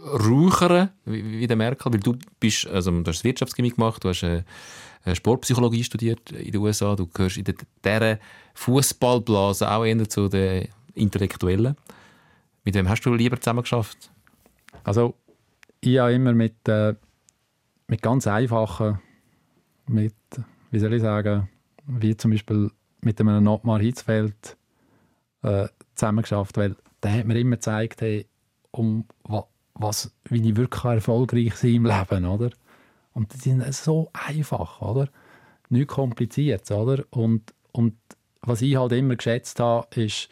ruhigeren, wie, wie der Merkel? Weil du bist, also du hast Wirtschaftschemie gemacht, du hast äh, äh, Sportpsychologie studiert in den USA, du gehörst in der- dieser Fußballblase auch eher zu den Intellektuellen. Mit wem hast du lieber zusammen geschafft? Also, ich habe immer mit, äh, mit ganz einfachen, mit, wie soll ich sagen, wie zum Beispiel mit einem Notmar Hitzfeld äh, zusammengeschafft, weil der hat mir immer gezeigt, hey, um wa, was, wie ich wirklich erfolgreich sein im Leben, oder? Und die sind so einfach, oder? Nicht kompliziert, oder? Und, und was ich halt immer geschätzt habe, ist,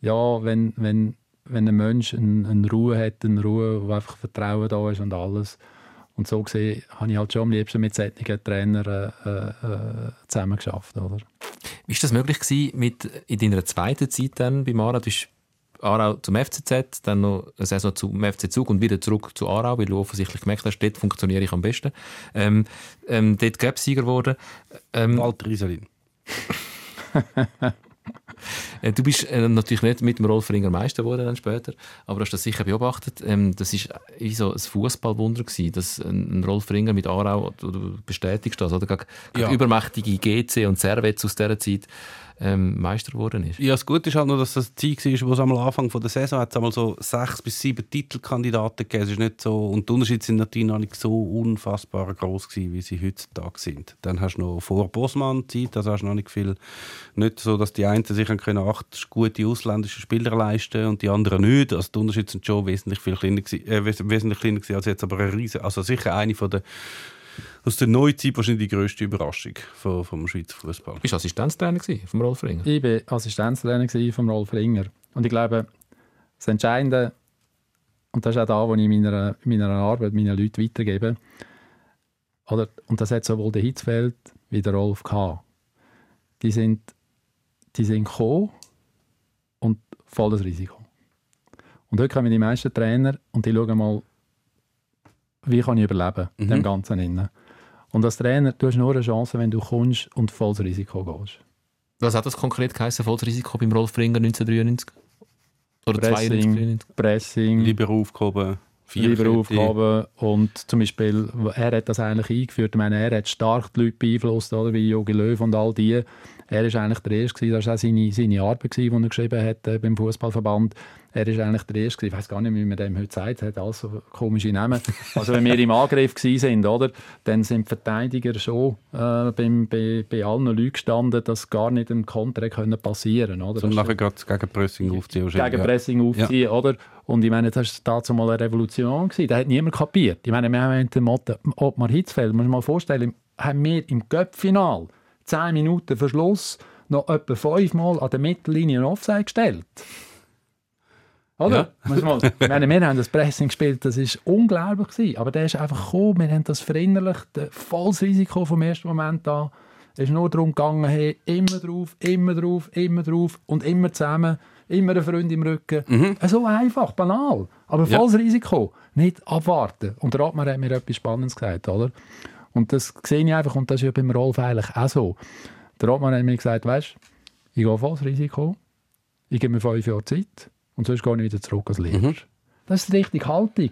ja, wenn, wenn, wenn ein Mensch eine, eine Ruhe hat, eine Ruhe, wo einfach Vertrauen da ist und alles. Und so gesehen habe ich halt schon am liebsten mit solchen Trainern äh, äh, zusammen geschafft, oder? Wie war das möglich gewesen mit, in deiner zweiten Zeit dann bei Mara? Du bist Aarau zum FCZ, dann noch eine Saison zum FC Zug und wieder zurück zu Aarau, weil du offensichtlich gemerkt hast, dort funktioniere ich am besten. Ähm, ähm, dort Cup-Sieger geworden. Ähm, Walter Rieselin. Äh, Du bist äh, natürlich nicht mit dem Rolf Ringer Meister geworden dann später, aber hast das sicher beobachtet. Ähm, das ist wie so ein Fußballwunder gewesen, dass ein Rolf Ringer mit Aarau, du, bestätigst das, oder? Gegen Ja. übermächtige GC und Servets aus dieser Zeit ähm, Meister geworden ist. Ja, das Gute ist halt nur, dass das Zeit war, wo es am Anfang der Saison hat, es einmal so sechs bis sieben Titelkandidaten gegeben. Es ist nicht so, und die Unterschiede sind natürlich noch nicht so unfassbar groß gewesen, wie sie heutzutage sind. Dann hast du noch vor Bosman Zeit, also hast du noch nicht viel, nicht so, dass die einen sich können acht gute ausländische Spieler leisten und die anderen nicht. Also die Unterschiede sind schon wesentlich viel kleiner gewesen, äh, wes- wesentlich kleiner gewesen als jetzt, aber eine riesen, also sicher eine von der aus der Neuzeit wahrscheinlich die grösste Überraschung vom, vom Schweizer Fußball. Du bist Assistenztrainer vom Rolf Ringer. Ich war Assistenztrainer von Rolf Ringer. Und ich glaube, das Entscheidende, und das ist auch da, wo ich meiner, meiner Arbeit meinen Leuten weitergebe, oder, und das hat sowohl der Hitzfeld wie der Rolf gehabt. Die sind, die sind gekommen und volles Risiko. Und heute kommen die meisten Trainer und die schauen mal, wie kann ich überleben in dem Ganzen. Innen. Und als Trainer, du hast nur eine Chance, wenn du kommst und volles Risiko gehst. Was hat das konkret geheißen, volles Risiko beim Rolf Ringer 1993? Oder 92, Pressing, 93? Pressing, Lieber aufgehoben, lieber. Aufgaben. Und zum Beispiel, er hat das eigentlich eingeführt. Ich meine, er hat stark die Leute beeinflusst, oder? wie Jogi Löw und all die. Er war eigentlich der Erste, gewesen. das war auch seine, seine Arbeit, gewesen, die er geschrieben hat äh, beim Fußballverband. Er war eigentlich der Erste, ich weiß gar nicht, wie man dem heute sagt, er hat alles so komische Namen. Also wenn wir im Angriff sind, oder, dann sind die Verteidiger schon äh, beim, bei, bei allen Leuten gestanden, dass gar nicht ein Konter können passieren oder? Und Das- nachher gerade gegen Pressing aufziehen. gegen ja. Pressing aufziehen, oder? Und ich meine, das war dazu mal eine Revolution. Gewesen. Da hat niemand kapiert. Ich meine, wir haben den Motto, Ottmar Hitzfeld, muss man mal vorstellen, haben wir im Göppfinal 10 Minuten Verschluss noch etwa fünfmal an der Mittellinie einen Offside gestellt. Oder? Man- Ich meine, wir haben das Pressing gespielt, das war unglaublich. Gewesen. Aber der ist einfach gekommen, wir haben das verinnerlicht, volles Risiko vom ersten Moment an. Es ist nur darum gegangen, hey, immer drauf, immer drauf, immer drauf und immer zusammen, immer ein Freund im Rücken. Äh, So einfach, banal. Aber Ja. volles Risiko. Nicht abwarten. Und der Ratmann hat mir etwas Spannendes gesagt, oder? Und das sehe ich einfach, und das ist ja beim Rolf eigentlich auch so. Der Ratmann hat mir gesagt, weißt ich gehe volles Risiko, ich gebe mir fünf Jahre Zeit und sonst gehe ich wieder zurück als Lehrer. Das ist die richtige Haltung.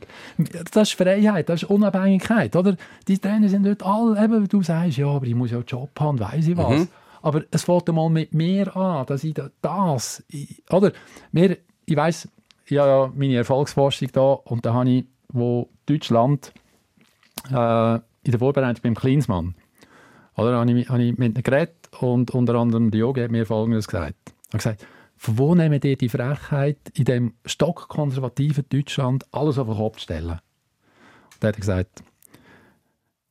Das ist Freiheit, das ist Unabhängigkeit. Oder? Die Trainer sind dort alle, eben, wie du sagst, ja, aber ich muss ja einen Job haben, weiss ich was. Aber es fängt mal mit mir an, dass ich da- das, ich, oder? Mir, ich weiss, ich habe ja meine Erfolgsforschung da und da habe ich, wo Deutschland äh, in der Vorbereitung beim Klinsmann, oder, habe ich, habe ich mit einem geredet und unter anderem der Yogi hat mir Folgendes gesagt. Er hat gesagt, von wo nehmen ihr die Frechheit, in dem stockkonservativen Deutschland alles auf den Kopf zu stellen? Und er hat gesagt,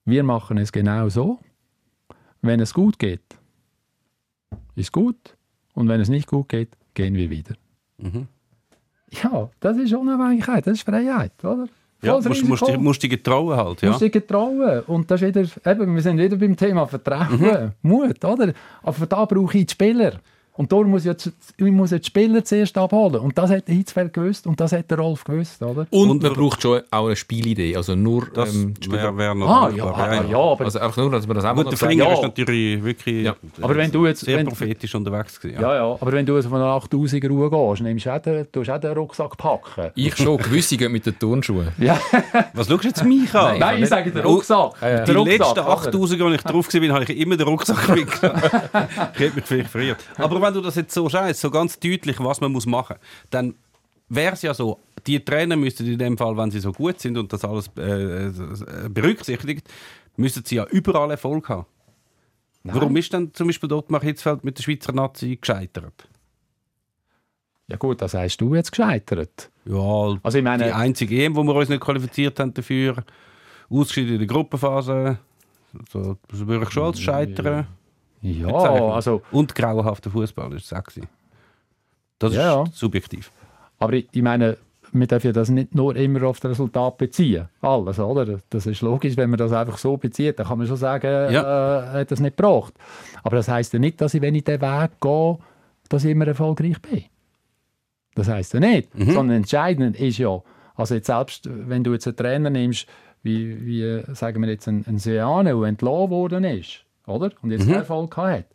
wir machen es genau so, wenn es gut geht, ist gut und wenn es nicht gut geht, gehen wir wieder. Ja, das ist Unabhängigkeit, das ist Freiheit, oder? Ja, Volles musst, musst, dich, musst dich getrauen halt. Ja. musst dich getrauen. Und das ist wieder, eben, wir sind wieder beim Thema Vertrauen, Mut, oder? Aber da brauche ich die Spieler. Und darum muss ich, jetzt, ich muss jetzt die Spieler zuerst abholen. Und das hat der Hitzfeld gewusst und das hat der Rolf gewusst, oder? Und, Und man wir- braucht schon auch eine Spielidee. Also nur Das ähm, wäre wär noch Ah, ja, ah, ja, aber, Also einfach nur, dass man das auch Gut, der sagt. Fringer Ja. ist natürlich wirklich Ja. Aber wenn du jetzt- sehr wenn- prophetisch unterwegs gewesen. ja, ja, aber wenn du also von einer 8000er Uhr gehst, nimmst du auch den, auch den Rucksack packen. Ich schon, gewisse gehen mit den Turnschuhen. Ja. Was schaust du jetzt mich an? Nein, ich sage den Oh, Rucksack. Die Der Rucksack, letzten oder? 8000, als ich drauf war, habe ich immer den Rucksack mitgenommen. ich hätte mich vielleicht verirrt. Aber wenn du das jetzt so scheißt, so ganz deutlich, was man muss machen muss, dann wäre es ja so, die Trainer müssten in dem Fall, wenn sie so gut sind und das alles äh, äh, berücksichtigt, müssten sie ja überall Erfolg haben. Warum ist dann zum Beispiel Ottmar Hitzfeld mit der Schweizer Nazi gescheitert? Ja gut, das hast du jetzt gescheitert. Ja, Also ich meine- die einzige EM, wo wir uns nicht qualifiziert haben dafür, ausgeschieden in der Gruppenphase, so, das würde ich schon als Scheitern Ja, also... Und grauenhafter Fußball, das war es. Das Ja, ist subjektiv. Aber ich, ich meine, wir dürfen ja das nicht nur immer auf das Resultat beziehen. Alles, oder? Das ist logisch, wenn man das einfach so bezieht, dann kann man schon sagen, Ja. äh, hat das nicht gebraucht. Aber das heißt ja nicht, dass ich, wenn ich diesen Weg gehe, dass ich immer erfolgreich bin. Das heisst ja nicht. Sondern entscheidend ist ja, also jetzt selbst, wenn du jetzt einen Trainer nimmst, wie, wie sagen wir jetzt, ein, ein Seane, der entlassen worden ist, oder? Und jetzt keinen Erfolg gehabt hat,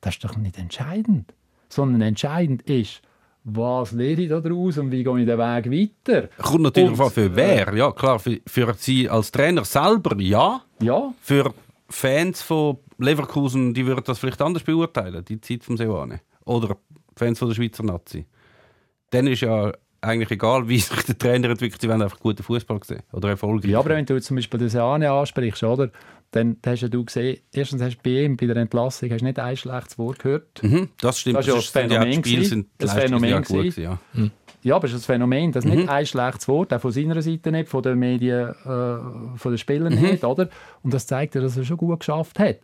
das ist doch nicht entscheidend. Sondern entscheidend ist, was lehre ich daraus und wie gehe ich den Weg weiter? Kommt natürlich Und, für wer. Ja, klar, für, für Sie als Trainer selber, ja. Ja, Für Fans von Leverkusen, die würden das vielleicht anders beurteilen, die Zeit vom Seoane. Oder Fans von der Schweizer Nazi. Dann ist ja eigentlich egal, wie sich der Trainer entwickelt, sie wollen einfach guten Fußball sehen. Oder erfolgreich. Ja, aber wenn du zum Beispiel den Seane ansprichst, oder? Dann hast ja du gesehen, erstens hast du bei ihm, bei der Entlassung, hast nicht ein schlechtes Wort gehört. Mhm, das stimmt. Das ist ja ist- ein ja die Phänomen gewesen. sind Ein leistungsmäßig Phänomen gut gewesen, ja. Ja, aber es ist ein Phänomen, dass nicht ein schlechtes Wort, auch von seiner Seite nicht, von den Medien, äh, von den Spielern nicht, oder? Und das zeigt ja, dass er schon gut geschafft hat.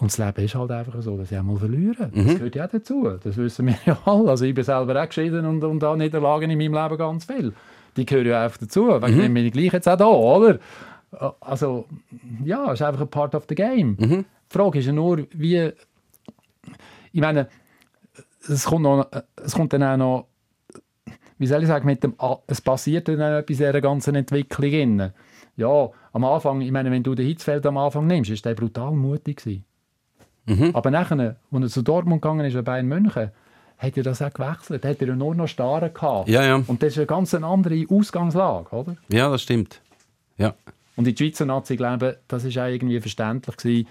Und das Leben ist halt einfach so, dass sie auch mal verlieren. Das gehört ja auch dazu. Das wissen wir ja alle. Also ich bin selber auch geschieden und, und da Niederlagen in meinem Leben ganz viel. Die gehören ja einfach dazu. Wegen dem bin ich gleich jetzt auch da, oder? Also, ja, es ist einfach ein Part of the game. Die Frage ist ja nur, wie... Ich meine, es kommt, noch, es kommt dann auch noch wie soll ich sagen, mit dem, es passiert dann auch etwas in dieser ganzen Entwicklung. Ja, am Anfang, ich meine, wenn du den Hitzfeld am Anfang nimmst, ist der brutal mutig gewesen. Aber nachher, als er zu Dortmund gegangen ist, Bayern München, hat er das auch gewechselt. Hat er nur noch Starren gehabt. Ja, ja. Und das ist eine ganz andere Ausgangslage, oder? ja, das stimmt. Ja. Und in der Schweizer Nazi, glaube das ist auch irgendwie verständlich gewesen.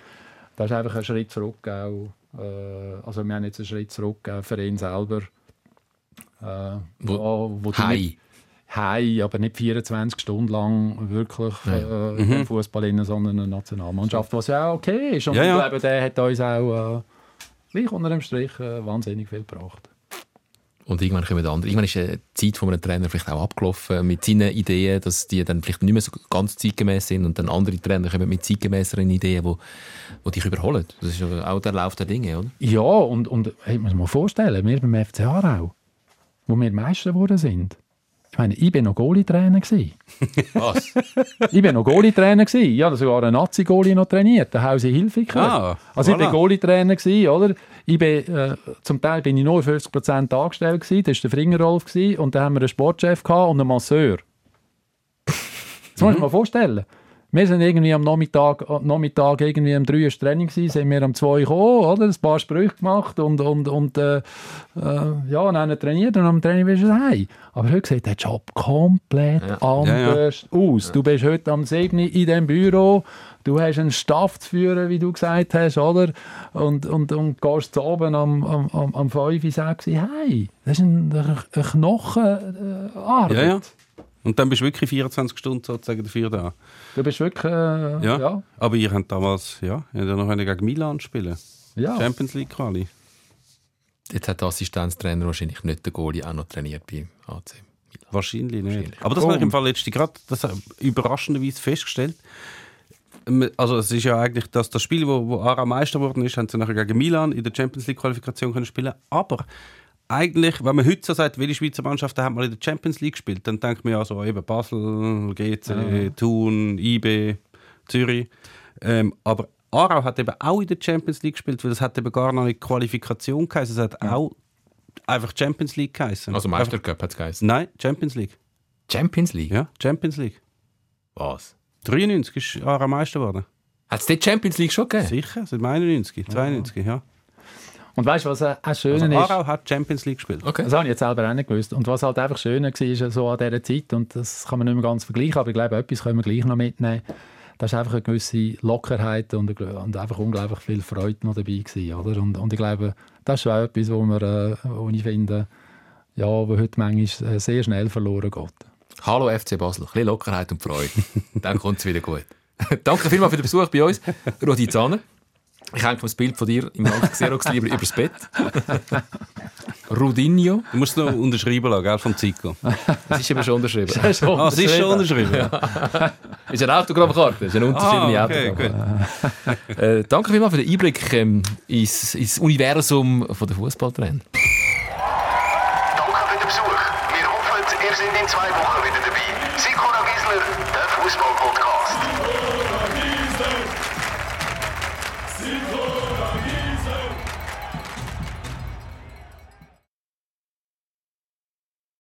Da ist einfach ein Schritt zurück. Auch, äh, also wir haben jetzt einen Schritt zurück auch für ihn selber. Äh, Wo- wo, wo du Hi. Hi, aber nicht 24 Stunden lang wirklich äh, mhm. Fußball innen, sondern eine Nationalmannschaft, was ja auch okay ist. Und Ja, ja. glaube, der hat uns auch äh, gleich unter dem Strich äh, wahnsinnig viel gebracht. Und irgendwann kommen andere. Irgendwann ist die Zeit von einem Trainer vielleicht auch abgelaufen mit seinen Ideen, dass die dann vielleicht nicht mehr so ganz zeitgemäß sind und dann andere Trainer kommen mit zeitgemäßeren Ideen, die wo dich überholen. Das ist ja auch der Lauf der Dinge, oder? Ja, und, und hey, muss man vorstellen, wir beim FC Aarau, wo wir Meister geworden sind. Ich meine, ich bin noch Goalie-Trainer. Was? Ich bin noch Goalie-Trainer. Ich habe sogar einen Nazi-Goalie noch trainiert, den Hausi Hilfiger. Ah, also ich voilà. bin Goalie-Trainer, gewesen, oder? Ich bin, äh, zum Teil bin ich nur 50% angestellt. Gewesen. Das war der Fringerolf. gewesen. Und dann haben wir einen Sportchef gehabt und einen Masseur. Das muss man mal vorstellen. Wir sind irgendwie am Nachmittag, am Nachmittag irgendwie um 3 Uhr Training gewesen, sind wir um 2 Uhr gekommen, oder? Ein paar Sprüche gemacht und, und, und äh, äh, ja, und dann trainiert und am Training bist du heim. Aber heute sieht der Job komplett Ja. anders aus. Du bist heute am 7. in diesem Büro, du hast einen Staff zu führen, wie du gesagt hast, oder? Und, und, und gehst zu oben am, am, am, am 5, 6 heim. Das ist ein, ein Knochenarbeit. Äh. Ja, ja. Und dann bist du wirklich 24 Stunden sozusagen dafür da. Du bist wirklich, äh, Ja. ja, ja. Aber ihr habt damals, ja, ihr habt ja noch gegen Milan spielen. Champions League Quali. Jetzt hat der Assistenztrainer wahrscheinlich nicht den Goalie auch noch trainiert bei AC. Wahrscheinlich nicht. Wahrscheinlich. Aber das habe ich im Fall letztens gerade das überraschenderweise festgestellt. Also es ist ja eigentlich das, das Spiel, wo, wo Ara Meister geworden ist, haben sie nachher gegen Milan in der Champions League Qualifikation können spielen. Aber eigentlich, wenn man heute so sagt, welche Schweizer Mannschaften haben mal in der Champions League gespielt, dann denkt man ja so eben Basel, GC, Thun, IB, Zürich. Ähm, aber Aarau hat eben auch in der Champions League gespielt, weil es hat eben gar noch nicht Qualifikation geheißen. Es hat auch einfach Champions League geheißen. Also Meistercup hat es geheißen. Nein, Champions League. Champions League? Ja, Champions League. Was? 93 ist Aarau Meister geworden. Hat es die Champions League schon gegeben? Sicher, seit 91, 92, ja. Und weißt du, was auch schön Also ist? Aarau hat Champions League gespielt. Okay. Das habe ich jetzt selber auch nicht gewusst. Und was halt einfach schön war, ist so an dieser Zeit, und das kann man nicht mehr ganz vergleichen, aber ich glaube, etwas können wir gleich noch mitnehmen. Da ist einfach eine gewisse Lockerheit und, und einfach unglaublich viel Freude noch dabei gewesen, oder? Und, und ich glaube, das ist auch etwas, wo, wir, äh, wo ich finde, ja, wo heute manchmal äh, sehr schnell verloren geht. Hallo FC Basel. Ein bisschen Lockerheit und Freude. Dann kommt es wieder gut. Danke vielmals für den Besuch bei uns, Rudi Zahner. Ich hänge das Bild von dir im Xerox lieber übers Bett. Rudinho. Du musst es noch unterschreiben lassen, gell, vom Zico. Das ist eben schon unterschrieben. Ah, es ist schon unterschrieben. Ja. ist eine Autogrammkarte. Das ist eine unterschriebene Ah, okay, Autogrammkarte. Äh, danke vielmals für den Einblick ähm, ins, ins Universum von der Fußballtrainer.